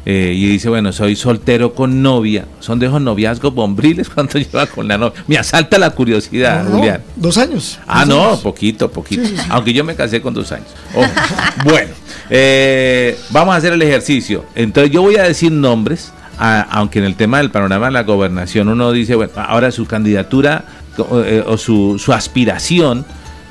Speaker 1: eh, y dice, bueno, soy soltero con novia, son de esos noviazgos bombriles cuando lleva con la novia. Me asalta la curiosidad,
Speaker 14: No, no,
Speaker 1: Julián.
Speaker 14: Dos años.
Speaker 1: Ah,
Speaker 14: Dos
Speaker 1: no,
Speaker 14: años.
Speaker 1: poquito, poquito.
Speaker 14: Sí, sí, sí.
Speaker 1: Aunque yo me casé con dos años. Ojo. bueno, eh, vamos a hacer el ejercicio. Entonces yo voy a decir nombres, a- aunque en el tema del panorama de la gobernación uno dice, bueno, ahora su candidatura o, eh, o su, su aspiración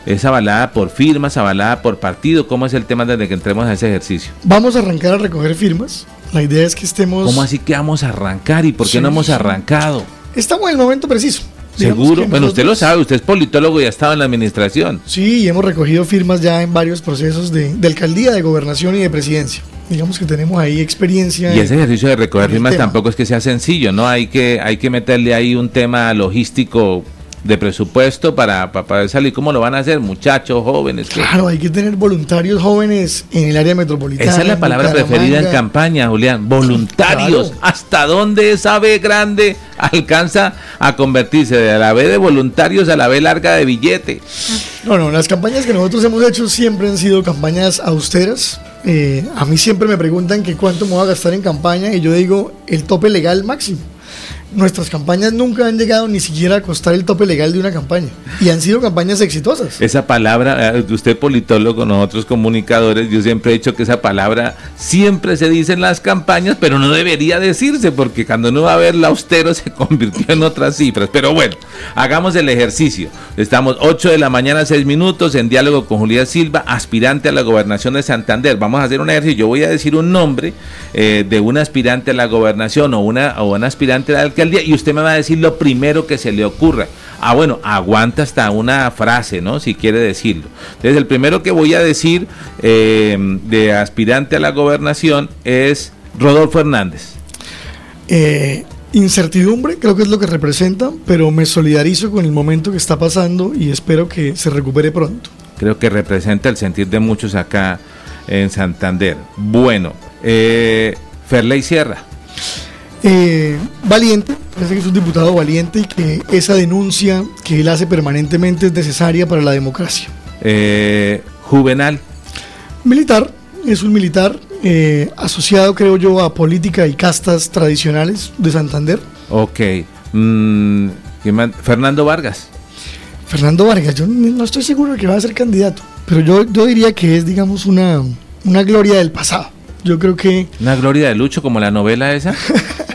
Speaker 1: es avalada por firmas, avalada por partido. ¿Cómo es el tema desde que entremos a ese ejercicio?
Speaker 14: Vamos a arrancar a recoger firmas. La idea es que estemos.
Speaker 1: ¿Cómo así que vamos a arrancar y por qué
Speaker 14: Sí,
Speaker 1: no hemos arrancado?
Speaker 14: Estamos en el momento preciso.
Speaker 1: Seguro. Bueno, usted lo sabe, usted es politólogo y ha estado en la administración.
Speaker 14: Sí, y hemos recogido firmas ya en varios procesos de, de alcaldía, de gobernación y de presidencia. Digamos que tenemos ahí experiencia.
Speaker 1: Y ese ejercicio de recoger firmas tampoco es que sea sencillo, ¿no? Hay que, hay que meterle ahí un tema logístico de presupuesto para, para poder salir. ¿Cómo lo van a hacer, muchachos, jóvenes? ¿Qué?
Speaker 14: Claro, hay que tener voluntarios jóvenes en el área metropolitana.
Speaker 1: Esa es la palabra preferida en campaña, Julián. Voluntarios.
Speaker 14: Claro.
Speaker 1: ¿Hasta dónde esa B grande alcanza a convertirse de la B de voluntarios a la B larga de billete?
Speaker 14: No, no, las campañas que nosotros hemos hecho siempre han sido campañas austeras. Eh, a mí siempre me preguntan que cuánto me voy a gastar en campaña y yo digo el tope legal máximo. Nuestras campañas nunca han llegado ni siquiera a costar el tope legal de una campaña y han sido campañas exitosas.
Speaker 1: Esa palabra, eh, usted politólogo, nosotros comunicadores, yo siempre he dicho que esa palabra siempre se dice en las campañas, pero no debería decirse, porque cuando uno va a ver la austero se convirtió en otras cifras. Pero bueno, hagamos el ejercicio. Estamos 8 de la mañana, 6 minutos, en diálogo con Julián Silva, aspirante a la gobernación de Santander. Vamos a hacer un ejercicio. Yo voy a decir un nombre eh, de un aspirante a la gobernación o una, o un aspirante alcaldía y usted me va a decir lo primero que se le ocurra. Ah, bueno, aguanta hasta una frase, ¿no? Si quiere decirlo. Entonces, el primero que voy a decir eh, de aspirante a la gobernación es Rodolfo Hernández.
Speaker 14: Eh, incertidumbre creo que es lo que representa, pero me solidarizo con el momento que está pasando y espero que se recupere pronto.
Speaker 1: Creo que representa el sentir de muchos acá en Santander. Bueno, eh, Ferley Sierra.
Speaker 14: Eh, valiente, parece que es un diputado valiente y que esa denuncia que él hace permanentemente es necesaria para la democracia.
Speaker 1: Eh, Juvenal.
Speaker 14: Militar, es un militar eh, asociado, creo yo, a política y castas tradicionales de Santander.
Speaker 1: Ok. Mm, Fernando Vargas.
Speaker 14: Fernando Vargas, yo no estoy seguro de que va a ser candidato, pero yo, yo diría que es, digamos, una, una gloria del pasado. Yo creo que...
Speaker 1: ¿Una gloria de Lucho como la novela esa?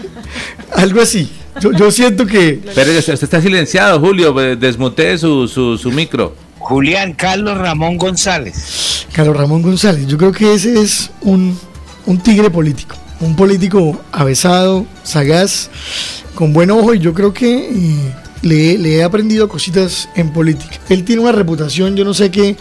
Speaker 14: Algo así. Yo, siento que...
Speaker 1: Pero usted está silenciado, Julio, desmutee su, su, su micro.
Speaker 13: Julián Carlos Ramón González.
Speaker 14: Carlos Ramón González, yo creo que ese es un, un tigre político, un político avesado, sagaz, con buen ojo y yo creo que eh, le, le, he aprendido cositas en política. Él tiene una reputación, yo no sé qué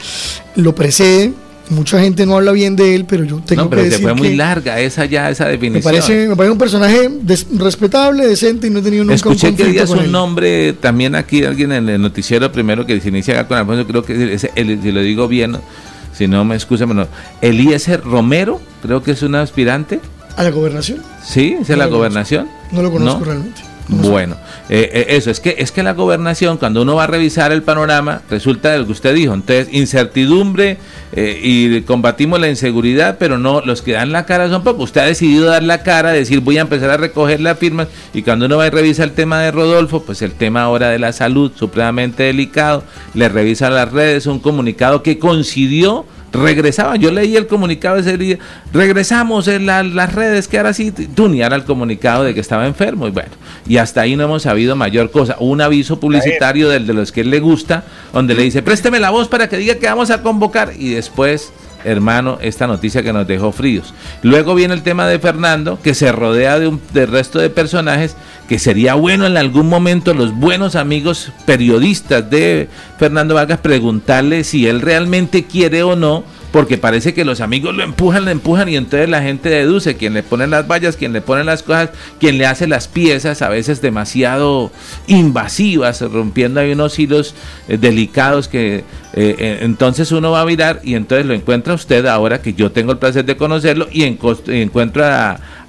Speaker 14: lo precede, mucha gente no habla bien de él, pero yo tengo no, pero que decir
Speaker 1: fue muy larga esa ya esa definición.
Speaker 14: Me parece, me parece un personaje respetable, decente y no he tenido nunca
Speaker 1: Escuché un que es un nombre también aquí alguien en el noticiero primero que se inicia con Alfonso, creo que es el, si lo digo bien, si no me excusa, bueno, Eliezer Romero, creo que es un aspirante
Speaker 14: a la gobernación.
Speaker 1: Sí, es a la gobernación.
Speaker 14: No lo conozco realmente.
Speaker 1: Bueno, eh, eh, eso, es que, es que la gobernación, cuando uno va a revisar el panorama, resulta de lo que usted dijo. Entonces, incertidumbre eh, y combatimos la inseguridad, pero no, los que dan la cara son pocos. Usted ha decidido dar la cara, decir voy a empezar a recoger las firmas, y cuando uno va a revisar el tema de Rodolfo, pues el tema ahora de la salud, supremamente delicado, le revisa las redes, un comunicado que coincidió regresaba. Yo leí el comunicado ese día, regresamos en las redes, que ahora sí, tunear el comunicado de que estaba enfermo. Y bueno, y hasta ahí no hemos sabido mayor cosa. Un aviso publicitario del de los que él le gusta, donde le dice, présteme la voz para que diga que vamos a convocar. Y después hermano, esta noticia que nos dejó fríos. Luego viene el tema de Fernando, que se rodea de un del resto de personajes, que sería bueno en algún momento los buenos amigos periodistas de Fernando Vargas preguntarle si él realmente quiere o no porque parece que los amigos lo empujan, lo empujan y entonces la gente deduce quién le pone las vallas, quién le pone las cosas, quién le hace las piezas, a veces demasiado invasivas, rompiendo ahí unos hilos eh, delicados que eh, eh, entonces uno va a mirar y entonces lo encuentra usted ahora que yo tengo el placer de conocerlo y, encuentro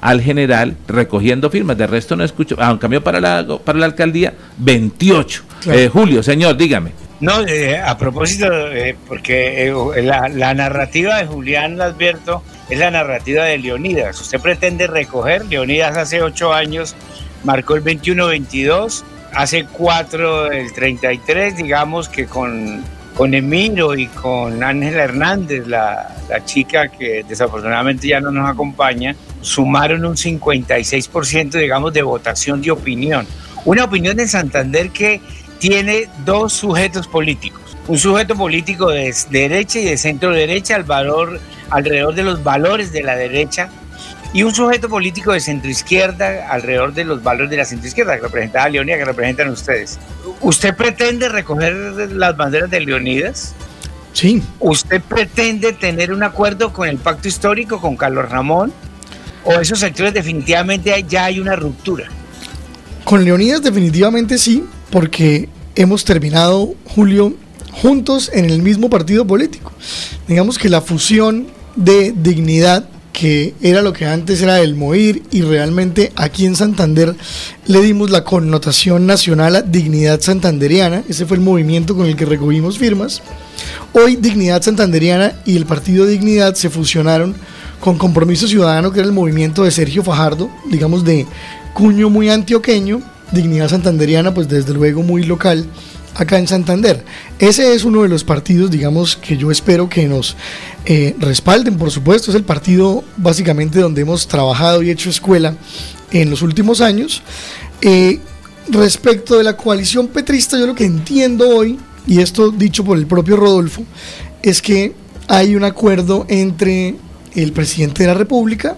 Speaker 1: al general recogiendo firmas. De resto no escucho, a un cambio para la, para la alcaldía, 28. Julio, señor, dígame.
Speaker 13: No, eh, a propósito, eh, porque eh, la, narrativa de Julián Advierto es la narrativa de Leonidas. Usted pretende recoger, Leonidas hace ocho años marcó el 21-22, hace cuatro el 33, digamos que con, con Emiro y con Ángela Hernández, la, la chica que desafortunadamente ya no nos acompaña, sumaron un 56%, digamos, de votación de opinión. Una opinión en Santander que tiene dos sujetos políticos. Un sujeto político de derecha y de centro derecha, al valor, alrededor de los valores de la derecha, y un sujeto político de centro izquierda alrededor de los valores de la centro izquierda, que representa a Leonidas, que representan ustedes. ¿Usted pretende recoger las banderas de Leonidas?
Speaker 14: Sí.
Speaker 13: ¿Usted pretende tener un acuerdo con el pacto histórico, con Carlos Ramón? ¿O esos sectores definitivamente ya hay una ruptura?
Speaker 14: Con Leonidas definitivamente sí, porque hemos terminado, Julio, juntos en el mismo partido político. Digamos que la fusión de dignidad que era lo que antes era el MOIR y realmente aquí en Santander le dimos la connotación nacional a Dignidad Santanderiana, ese fue el movimiento con el que recogimos firmas. Hoy Dignidad Santanderiana y el Partido Dignidad se fusionaron con Compromiso Ciudadano, que era el movimiento de Sergio Fajardo, digamos de cuño muy antioqueño, Dignidad Santanderiana, pues desde luego muy local acá en Santander. Ese es uno de los partidos, digamos, que yo espero que nos eh, respalden, por supuesto, es el partido básicamente donde hemos trabajado y hecho escuela en los últimos años. Eh, respecto de la coalición petrista, yo lo que entiendo hoy, y esto dicho por el propio Rodolfo, es que hay un acuerdo entre el presidente de la República,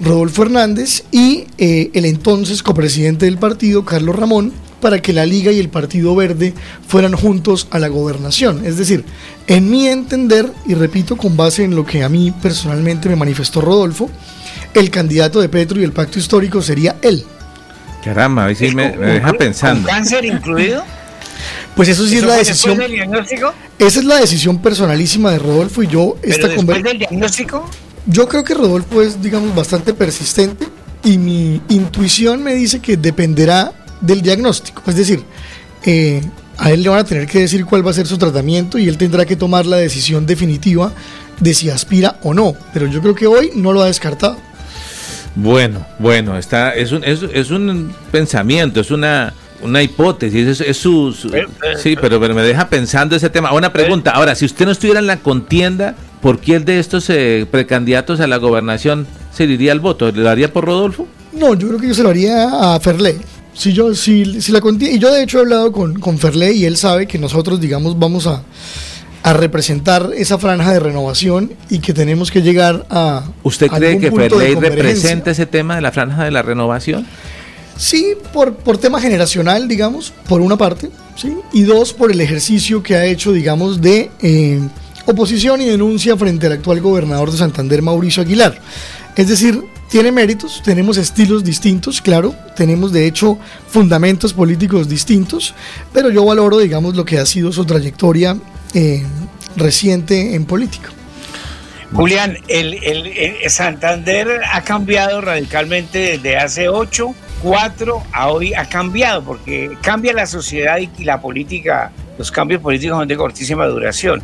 Speaker 14: Rodolfo Hernández y eh, el entonces copresidente del partido, Carlos Ramón, para que la Liga y el Partido Verde fueran juntos a la gobernación. Es decir, en mi entender, y repito con base en lo que a mí personalmente me manifestó Rodolfo, el candidato de Petro y el pacto histórico sería él.
Speaker 1: Caramba, a veces me, deja pensando.
Speaker 13: ¿Con cáncer incluido?
Speaker 14: Pues eso sí es la decisión. Esa es la decisión personalísima de Rodolfo y yo
Speaker 13: esta después del diagnóstico
Speaker 14: yo creo que Rodolfo es, digamos, bastante persistente y mi intuición me dice que dependerá del diagnóstico. Es decir, eh, a él le van a tener que decir cuál va a ser su tratamiento y él tendrá que tomar la decisión definitiva de si aspira o no. Pero yo creo que hoy no lo ha descartado.
Speaker 1: Bueno, bueno, está, es un, es, es un pensamiento, es una, una hipótesis, es, su, sí, pero, pero, me deja pensando ese tema. Una pregunta, ahora, si usted no estuviera en la contienda, ¿por el de estos eh, precandidatos a la gobernación se diría al voto? ¿Le daría por Rodolfo?
Speaker 14: No, yo creo que yo se lo haría a Ferley. Si yo, si, si la y yo de hecho he hablado con, con Ferley y él sabe que nosotros, digamos, vamos a, a representar esa franja de renovación y que tenemos que llegar a.
Speaker 1: ¿Usted cree que Ferley representa ese tema de la franja de la renovación?
Speaker 14: Sí, por, por tema generacional, digamos, por una parte, ¿sí? y dos, por el ejercicio que ha hecho, digamos, de eh, oposición y denuncia frente al actual gobernador de Santander, Mauricio Aguilar. Es decir, tiene méritos, tenemos estilos distintos, claro, tenemos de hecho fundamentos políticos distintos, pero yo valoro, digamos, lo que ha sido su trayectoria eh, reciente en política.
Speaker 13: Julián, el, Santander ha cambiado radicalmente desde hace ocho, cuatro a hoy ha cambiado, porque cambia la sociedad y, la política, los cambios políticos son de cortísima duración.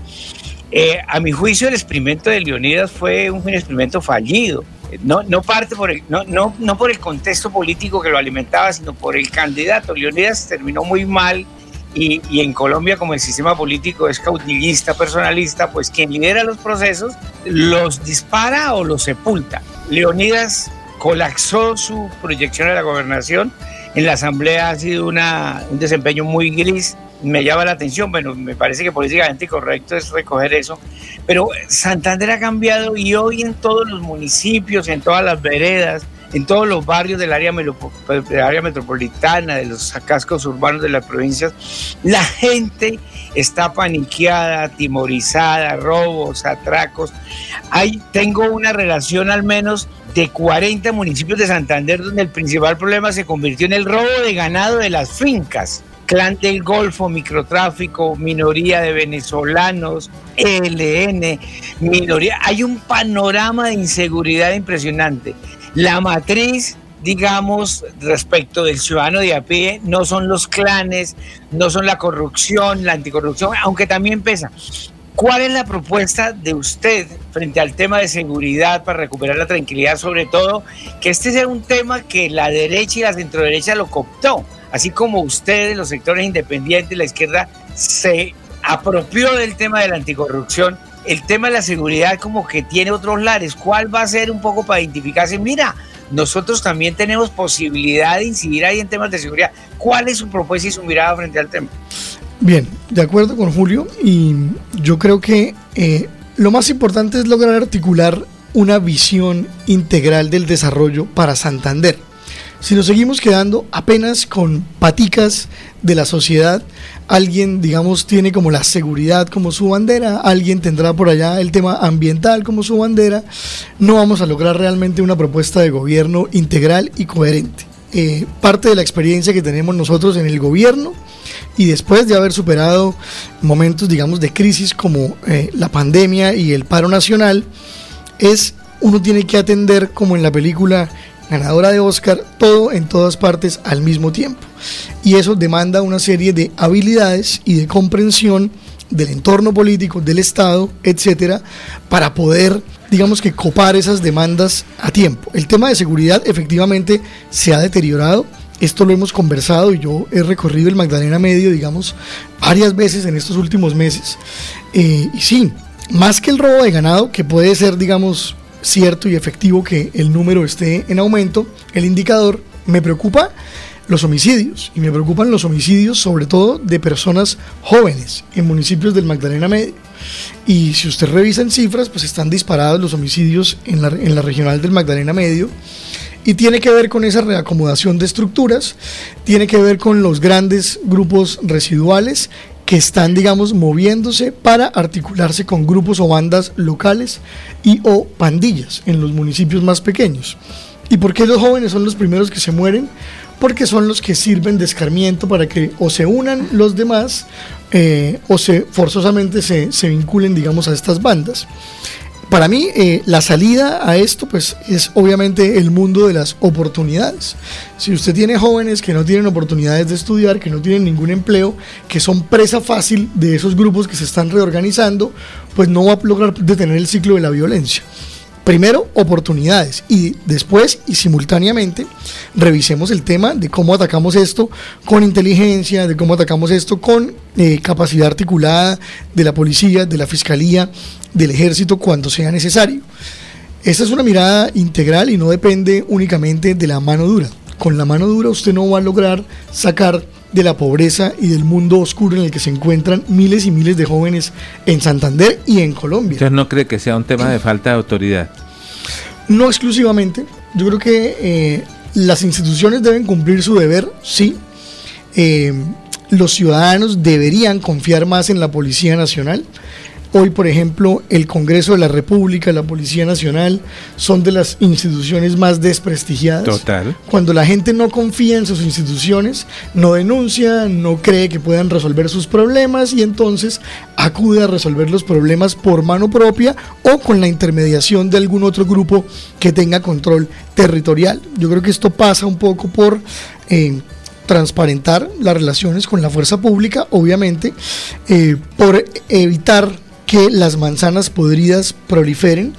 Speaker 13: Eh, a mi juicio, el experimento de Leonidas fue un experimento fallido. No, no parte por el, no, no, no por el contexto político que lo alimentaba, sino por el candidato. Leonidas terminó muy mal y, en Colombia, como el sistema político es caudillista, personalista, pues quien lidera los procesos los dispara o los sepulta. Leonidas colapsó su proyección a la gobernación. En la Asamblea ha sido una, un desempeño muy gris. Me llama la atención, bueno, me parece que políticamente correcto es recoger eso. Pero Santander ha cambiado y hoy en todos los municipios, en todas las veredas, en todos los barrios del área, metropolitana, de los cascos urbanos de las provincias, la gente está paniqueada, timorizada, robos, atracos. Hay, tengo una relación al menos de 40 municipios de Santander donde el principal problema se convirtió en el robo de ganado de las fincas. Clan del Golfo, microtráfico, minoría de venezolanos, ELN, minoría. Hay un panorama de inseguridad impresionante. La matriz, digamos, respecto del ciudadano de a pie, no son los clanes, no son la corrupción, la anticorrupción, aunque también pesa. ¿Cuál es la propuesta de usted frente al tema de seguridad para recuperar la tranquilidad, sobre todo que este sea un tema que la derecha y la centroderecha lo cooptó, así como ustedes, los sectores independientes, la izquierda, se apropió del tema de la anticorrupción el tema de la seguridad como que tiene otros lares. ¿Cuál va a ser un poco para identificarse? Mira, nosotros también tenemos posibilidad de incidir ahí en temas de seguridad. ¿Cuál es su propuesta y su mirada frente al tema?
Speaker 14: Bien, de acuerdo con Julio y yo creo que eh, lo más importante es lograr articular una visión integral del desarrollo para Santander. Si nos seguimos quedando apenas con paticas de la sociedad, alguien, digamos, tiene como la seguridad como su bandera, alguien tendrá por allá el tema ambiental como su bandera, no vamos a lograr realmente una propuesta de gobierno integral y coherente. Eh, parte de la experiencia que tenemos nosotros en el gobierno y después de haber superado momentos, digamos, de crisis como eh, la pandemia y el paro nacional, es uno tiene que atender como en la película ganadora de Oscar, todo en todas partes al mismo tiempo. Y eso demanda una serie de habilidades y de comprensión del entorno político, del Estado, etcétera, para poder, digamos que, copar esas demandas a tiempo. El tema de seguridad efectivamente se ha deteriorado. Esto lo hemos conversado y yo he recorrido el Magdalena Medio, digamos, varias veces en estos últimos meses. Eh, y sí, más que el robo de ganado, que puede ser, digamos, cierto y efectivo que el número esté en aumento, el indicador, me preocupa los homicidios y me preocupan los homicidios sobre todo de personas jóvenes en municipios del Magdalena Medio. Y si usted revisa en cifras, pues están disparados los homicidios en la, en la regional del Magdalena Medio y tiene que ver con esa reacomodación de estructuras, tiene que ver con los grandes grupos residuales que están, digamos, moviéndose para articularse con grupos o bandas locales y o pandillas en los municipios más pequeños. ¿Y por qué los jóvenes son los primeros que se mueren? Porque son los que sirven de escarmiento para que o se unan los demás eh, o se forzosamente se, se vinculen, digamos, a estas bandas. Para mí eh, la salida a esto pues es obviamente el mundo de las oportunidades. Si usted tiene jóvenes que no tienen oportunidades de estudiar, que no tienen ningún empleo, que son presa fácil de esos grupos que se están reorganizando, pues no va a lograr detener el ciclo de la violencia primero oportunidades y después y simultáneamente revisemos el tema de cómo atacamos esto con inteligencia, de cómo atacamos esto con eh, capacidad articulada de la policía, de la fiscalía, del ejército cuando sea necesario. Esta es una mirada integral y no depende únicamente de la mano dura. Con la mano dura usted no va a lograr sacar de la pobreza y del mundo oscuro en el que se encuentran miles y miles de jóvenes en Santander y en Colombia.
Speaker 1: ¿Usted no cree que sea un tema de falta de autoridad?
Speaker 14: No exclusivamente. Yo creo que eh, las instituciones deben cumplir su deber, sí. Eh, los ciudadanos deberían confiar más en la Policía Nacional. Hoy, por ejemplo, el Congreso de la República, la Policía Nacional, son de las instituciones más desprestigiadas.
Speaker 1: Total.
Speaker 14: Cuando la gente no confía en sus instituciones, no denuncia, no cree que puedan resolver sus problemas y entonces acude a resolver los problemas por mano propia o con la intermediación de algún otro grupo que tenga control territorial. Yo creo que esto pasa un poco por... Eh, transparentar las relaciones con la fuerza pública, obviamente, eh, por evitar que las manzanas podridas proliferen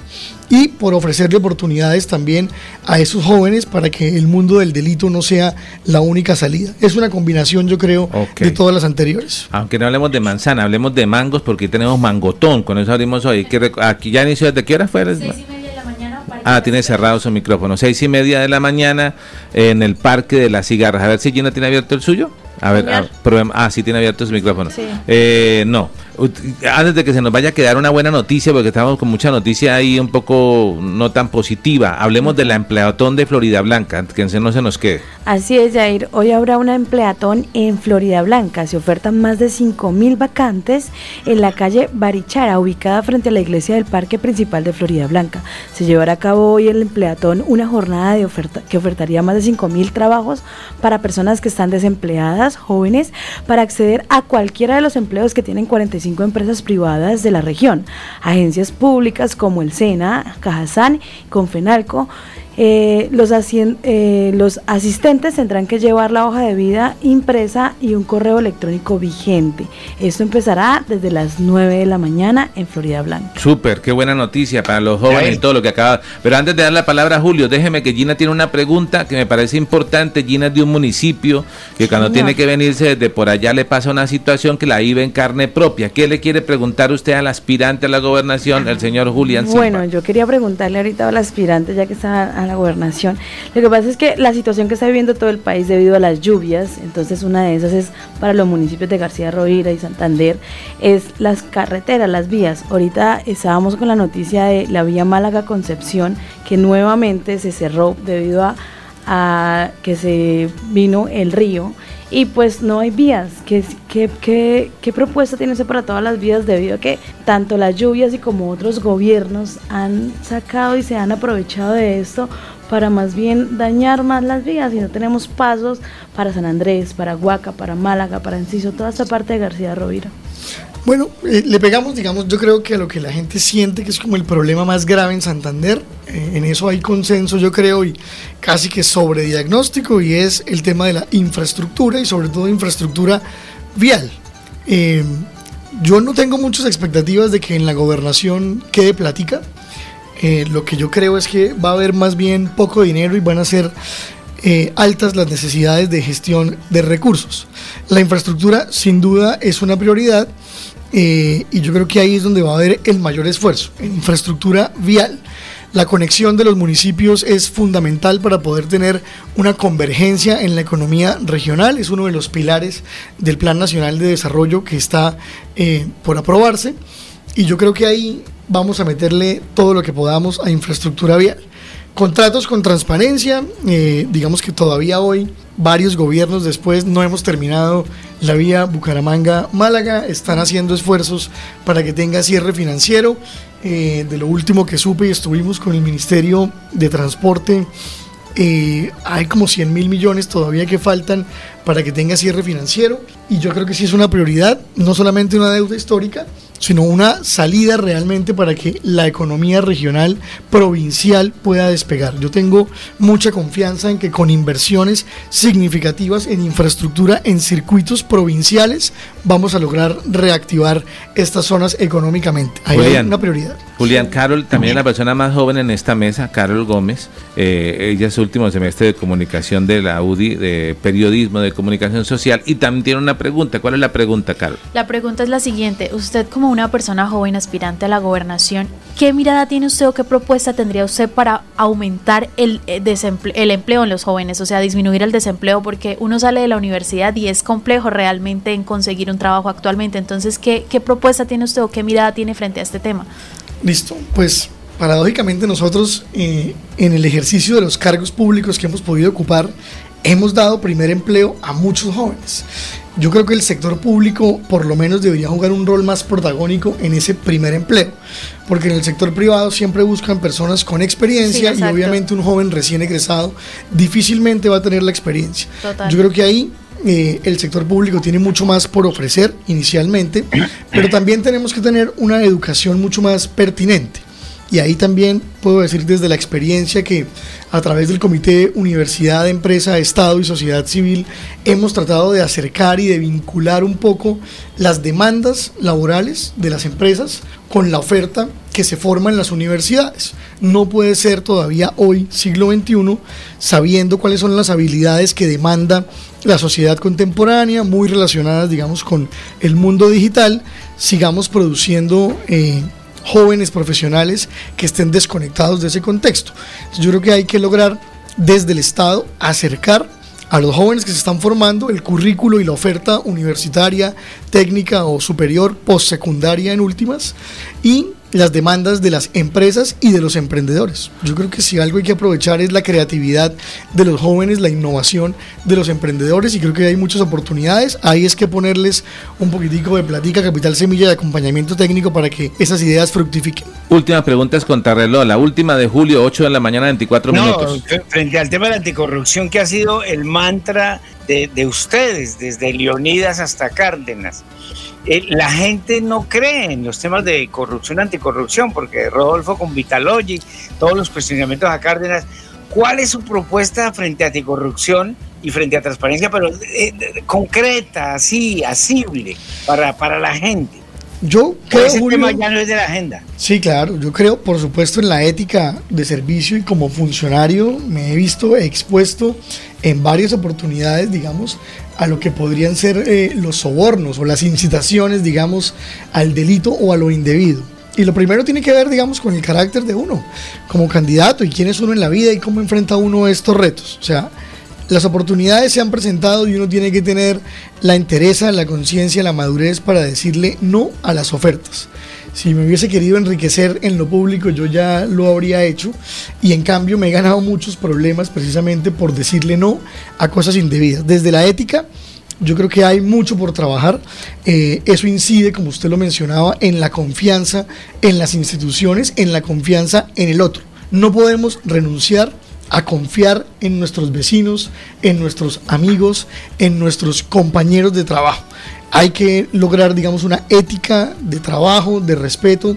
Speaker 14: y por ofrecerle oportunidades también a esos jóvenes para que el mundo del delito no sea la única salida. Es una combinación, yo creo, de todas las anteriores.
Speaker 1: Aunque no hablemos de manzana, hablemos de mangos porque tenemos mangotón, con eso abrimos hoy. Aquí ya inició, ¿desde qué hora fue? Seis y media de la mañana. Ah, tiene cerrado su micrófono. Seis y media de la mañana en el Parque de las Cigarras. A ver si Gina tiene abierto el suyo. A ver, a, ah, sí tiene abierto su micrófono. Eh, no, antes de que se nos vaya a quedar una buena noticia, porque estamos con mucha noticia ahí un poco no tan positiva, hablemos de la empleatón de Florida Blanca, que no se nos quede.
Speaker 8: Así es, Jair. Hoy habrá una empleatón en Florida Blanca. Se ofertan más de 5.000 vacantes en la calle Barichara, ubicada frente a la iglesia del Parque Principal de Florida Blanca. Se llevará a cabo hoy el empleatón una jornada de oferta que ofertaría más de 5.000 trabajos para personas que están desempleadas, jóvenes, para acceder a cualquiera de los empleos que tienen 45 empresas privadas de la región, agencias públicas como el SENA, Cajazán, Confenalco, eh, los, eh, los asistentes tendrán que llevar la hoja de vida impresa y un correo electrónico vigente. Esto empezará desde las 9 de la mañana en Florida Blanca.
Speaker 1: Súper, qué buena noticia para los jóvenes y todo lo que acaba. Pero antes de dar la palabra a Julio, déjeme que Gina tiene una pregunta que me parece importante. Gina es de un municipio que cuando tiene que venirse desde por allá le pasa una situación que la vive en carne propia. ¿Qué le quiere preguntar usted al aspirante a la gobernación, el señor Julián
Speaker 8: Bueno, yo quería preguntarle ahorita al aspirante, ya que está la gobernación. Lo que pasa es que la situación que está viviendo todo el país debido a las lluvias, entonces una de esas es para los municipios de García Rovira y Santander, es las carreteras, las vías. Ahorita estábamos con la noticia de la vía Málaga-Concepción, que nuevamente se cerró debido a, a que se vino el río y pues no hay vías. ¿Qué, qué, qué, qué propuesta tiene usted para todas las vías debido a que tanto las lluvias y como otros gobiernos han sacado y se han aprovechado de esto para más bien dañar más las vías y no tenemos pasos para San Andrés, para Huaca, para Málaga, para Enciso, toda esta parte de García Rovira.
Speaker 14: Bueno, eh, le pegamos, digamos, yo creo que a lo que la gente siente que es como el problema más grave en Santander, en eso hay consenso, yo creo, y casi que sobre diagnóstico, y es el tema de la infraestructura y sobre todo infraestructura vial. Eh, yo no tengo muchas expectativas de que en la gobernación quede plática. lo que yo creo es que va a haber más bien poco dinero y van a ser altas las necesidades de gestión de recursos. La infraestructura sin duda es una prioridad eh, y yo creo que ahí es donde va a haber el mayor esfuerzo, en infraestructura vial. La conexión de los municipios es fundamental para poder tener una convergencia en la economía regional, es uno de los pilares del Plan Nacional de Desarrollo que está eh, por aprobarse y yo creo que ahí vamos a meterle todo lo que podamos a infraestructura vial. Contratos con transparencia, eh, digamos que todavía hoy, varios gobiernos después, no hemos terminado la vía Bucaramanga-Málaga, están haciendo esfuerzos para que tenga cierre financiero. Eh, de lo último que supe y estuvimos con el Ministerio de Transporte, eh, hay como 100 mil millones todavía que faltan para que tenga cierre financiero y yo creo que sí es una prioridad, no solamente una deuda histórica, sino una salida realmente para que la economía regional, provincial pueda despegar. Yo tengo mucha confianza en que con inversiones significativas en infraestructura, en circuitos provinciales, vamos a lograr reactivar estas zonas económicamente. Ahí hay una prioridad.
Speaker 1: Julián, Carol, también la persona más joven en esta mesa, Carol Gómez, eh, ella es último semestre de comunicación de la UDI, de periodismo, de comunicación social, y también tiene una pregunta. ¿Cuál es la pregunta, Carol?
Speaker 9: La pregunta es la siguiente. Usted como una persona joven aspirante a la gobernación, ¿qué mirada tiene usted o qué propuesta tendría usted para aumentar el, eh, el empleo en los jóvenes, o sea, disminuir el desempleo? Porque uno sale de la universidad y es complejo realmente en conseguir un trabajo actualmente. Entonces, ¿qué, qué propuesta tiene usted o qué mirada tiene frente a este tema?
Speaker 14: Listo, pues paradójicamente nosotros eh, en el ejercicio de los cargos públicos que hemos podido ocupar hemos dado primer empleo a muchos jóvenes. Yo creo que el sector público por lo menos debería jugar un rol más protagónico en ese primer empleo, porque en el sector privado siempre buscan personas con experiencia y obviamente un joven recién egresado difícilmente va a tener la experiencia. Yo creo que ahí eh, el sector público tiene mucho más por ofrecer inicialmente, pero también tenemos que tener una educación mucho más pertinente. Y ahí también puedo decir desde la experiencia que a través del Comité Universidad, Empresa, Estado y Sociedad Civil hemos tratado de acercar y de vincular un poco las demandas laborales de las empresas con la oferta que se forma en las universidades. No puede ser todavía hoy, siglo XXI, sabiendo cuáles son las habilidades que demanda la sociedad contemporánea, muy relacionadas, digamos, con el mundo digital, sigamos produciendo... Eh, jóvenes profesionales que estén desconectados de ese contexto. Yo creo que hay que lograr desde el Estado acercar a los jóvenes que se están formando el currículo y la oferta universitaria, técnica o superior, postsecundaria en últimas, y las demandas de las empresas y de los emprendedores. Yo creo que si algo hay que aprovechar es la creatividad de los jóvenes, la innovación de los emprendedores y creo que hay muchas oportunidades. Ahí es que ponerles un poquitico de platica, capital semilla de acompañamiento técnico para que esas ideas fructifiquen.
Speaker 1: Última pregunta es contrarreloj, la última de julio, 8 de la mañana, 24 minutos.
Speaker 13: Frente al tema de la anticorrupción que ha sido el mantra de, de ustedes, desde Leonidas hasta Cárdenas. Eh, la gente no cree en los temas de corrupción, anticorrupción, porque Rodolfo con Vitalogy, todos los cuestionamientos a Cárdenas, ¿cuál es su propuesta frente a anticorrupción y frente a transparencia, pero eh, concreta, así, asible para, para la gente?
Speaker 14: Yo creo ese
Speaker 13: tema ya no es de la agenda.
Speaker 14: Sí, claro, yo creo, por supuesto, en la ética de servicio y como funcionario me he visto expuesto en varias oportunidades, digamos, a lo que podrían ser eh, los sobornos o las incitaciones, digamos, al delito o a lo indebido. Y lo primero tiene que ver, digamos, con el carácter de uno como candidato y quién es uno en la vida y cómo enfrenta uno estos retos. O sea, las oportunidades se han presentado y uno tiene que tener la entereza, la conciencia, la madurez para decirle no a las ofertas. Si me hubiese querido enriquecer en lo público, yo ya lo habría hecho. Y en cambio me he ganado muchos problemas precisamente por decirle no a cosas indebidas. Desde la ética, yo creo que hay mucho por trabajar. Eh, eso incide, como usted lo mencionaba, en la confianza en las instituciones, en la confianza en el otro. No podemos renunciar a confiar en nuestros vecinos, en nuestros amigos, en nuestros compañeros de trabajo hay que lograr, digamos, una ética de trabajo, de respeto,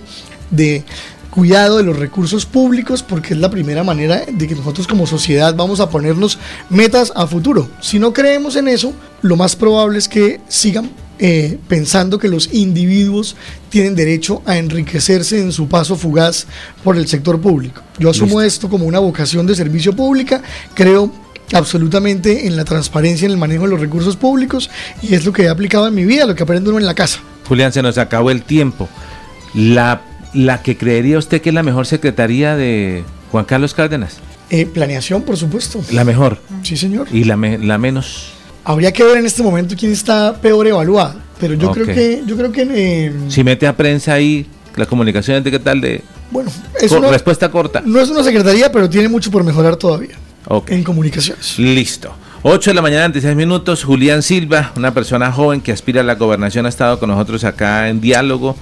Speaker 14: de cuidado de los recursos públicos, porque es la primera manera de que nosotros como sociedad vamos a ponernos metas a futuro. Si no creemos en eso, lo más probable es que sigan eh, pensando que los individuos tienen derecho a enriquecerse en su paso fugaz por el sector público. Yo asumo esto como una vocación de servicio pública, creo absolutamente en la transparencia en el manejo de los recursos públicos y es lo que he aplicado en mi vida, lo que aprendo en la casa.
Speaker 1: Julián, se nos acabó el tiempo. La, la que creería usted que es la mejor secretaría de Juan Carlos Cárdenas.
Speaker 14: Eh, planeación, por supuesto.
Speaker 1: La mejor.
Speaker 14: Sí, señor.
Speaker 1: ¿Y la, la menos?
Speaker 14: Habría que ver en este momento quién está peor evaluado. Pero yo creo que, yo creo que eh,
Speaker 1: si mete a prensa ahí, la comunicación de qué tal de
Speaker 14: bueno,
Speaker 1: es una, respuesta corta.
Speaker 14: No es una secretaría, pero tiene mucho por mejorar todavía en comunicaciones.
Speaker 1: Listo. 8 de la mañana, 26 minutos. Julián Silva, una persona joven que aspira a la gobernación, ha estado con nosotros acá en diálogo.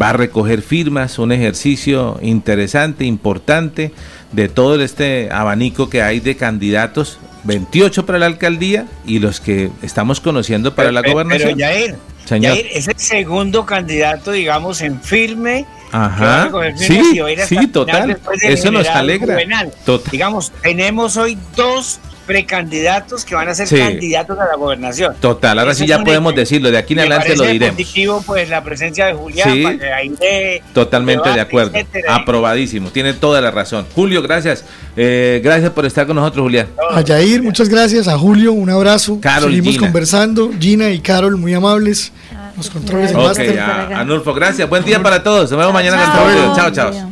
Speaker 1: Va a recoger firmas, un ejercicio interesante, importante, de todo este abanico que hay de candidatos. 28 para la alcaldía y los que estamos conociendo para la gobernación.
Speaker 13: Pero Yair,
Speaker 9: Señor.
Speaker 13: es el segundo candidato, digamos, en firme.
Speaker 9: Ajá. Sí, sí, total. Eso nos alegra.
Speaker 13: Total. Digamos, tenemos hoy dos precandidatos que van a ser candidatos a la gobernación.
Speaker 9: Total, ahora sí ya podemos decirlo, de aquí en adelante lo diremos.
Speaker 13: positivo pues la presencia de Julián sí,
Speaker 9: totalmente de acuerdo, aprobadísimo, tiene toda la razón. Julio, gracias, eh, gracias por estar con nosotros, Julián.
Speaker 14: A Yair, muchas gracias, a Julio, un abrazo. Carol, Seguimos conversando, Gina y Carol, muy amables. Los controles
Speaker 9: okay, Anulfo, gracias, buen día para todos, nos vemos mañana en el Chao, chao.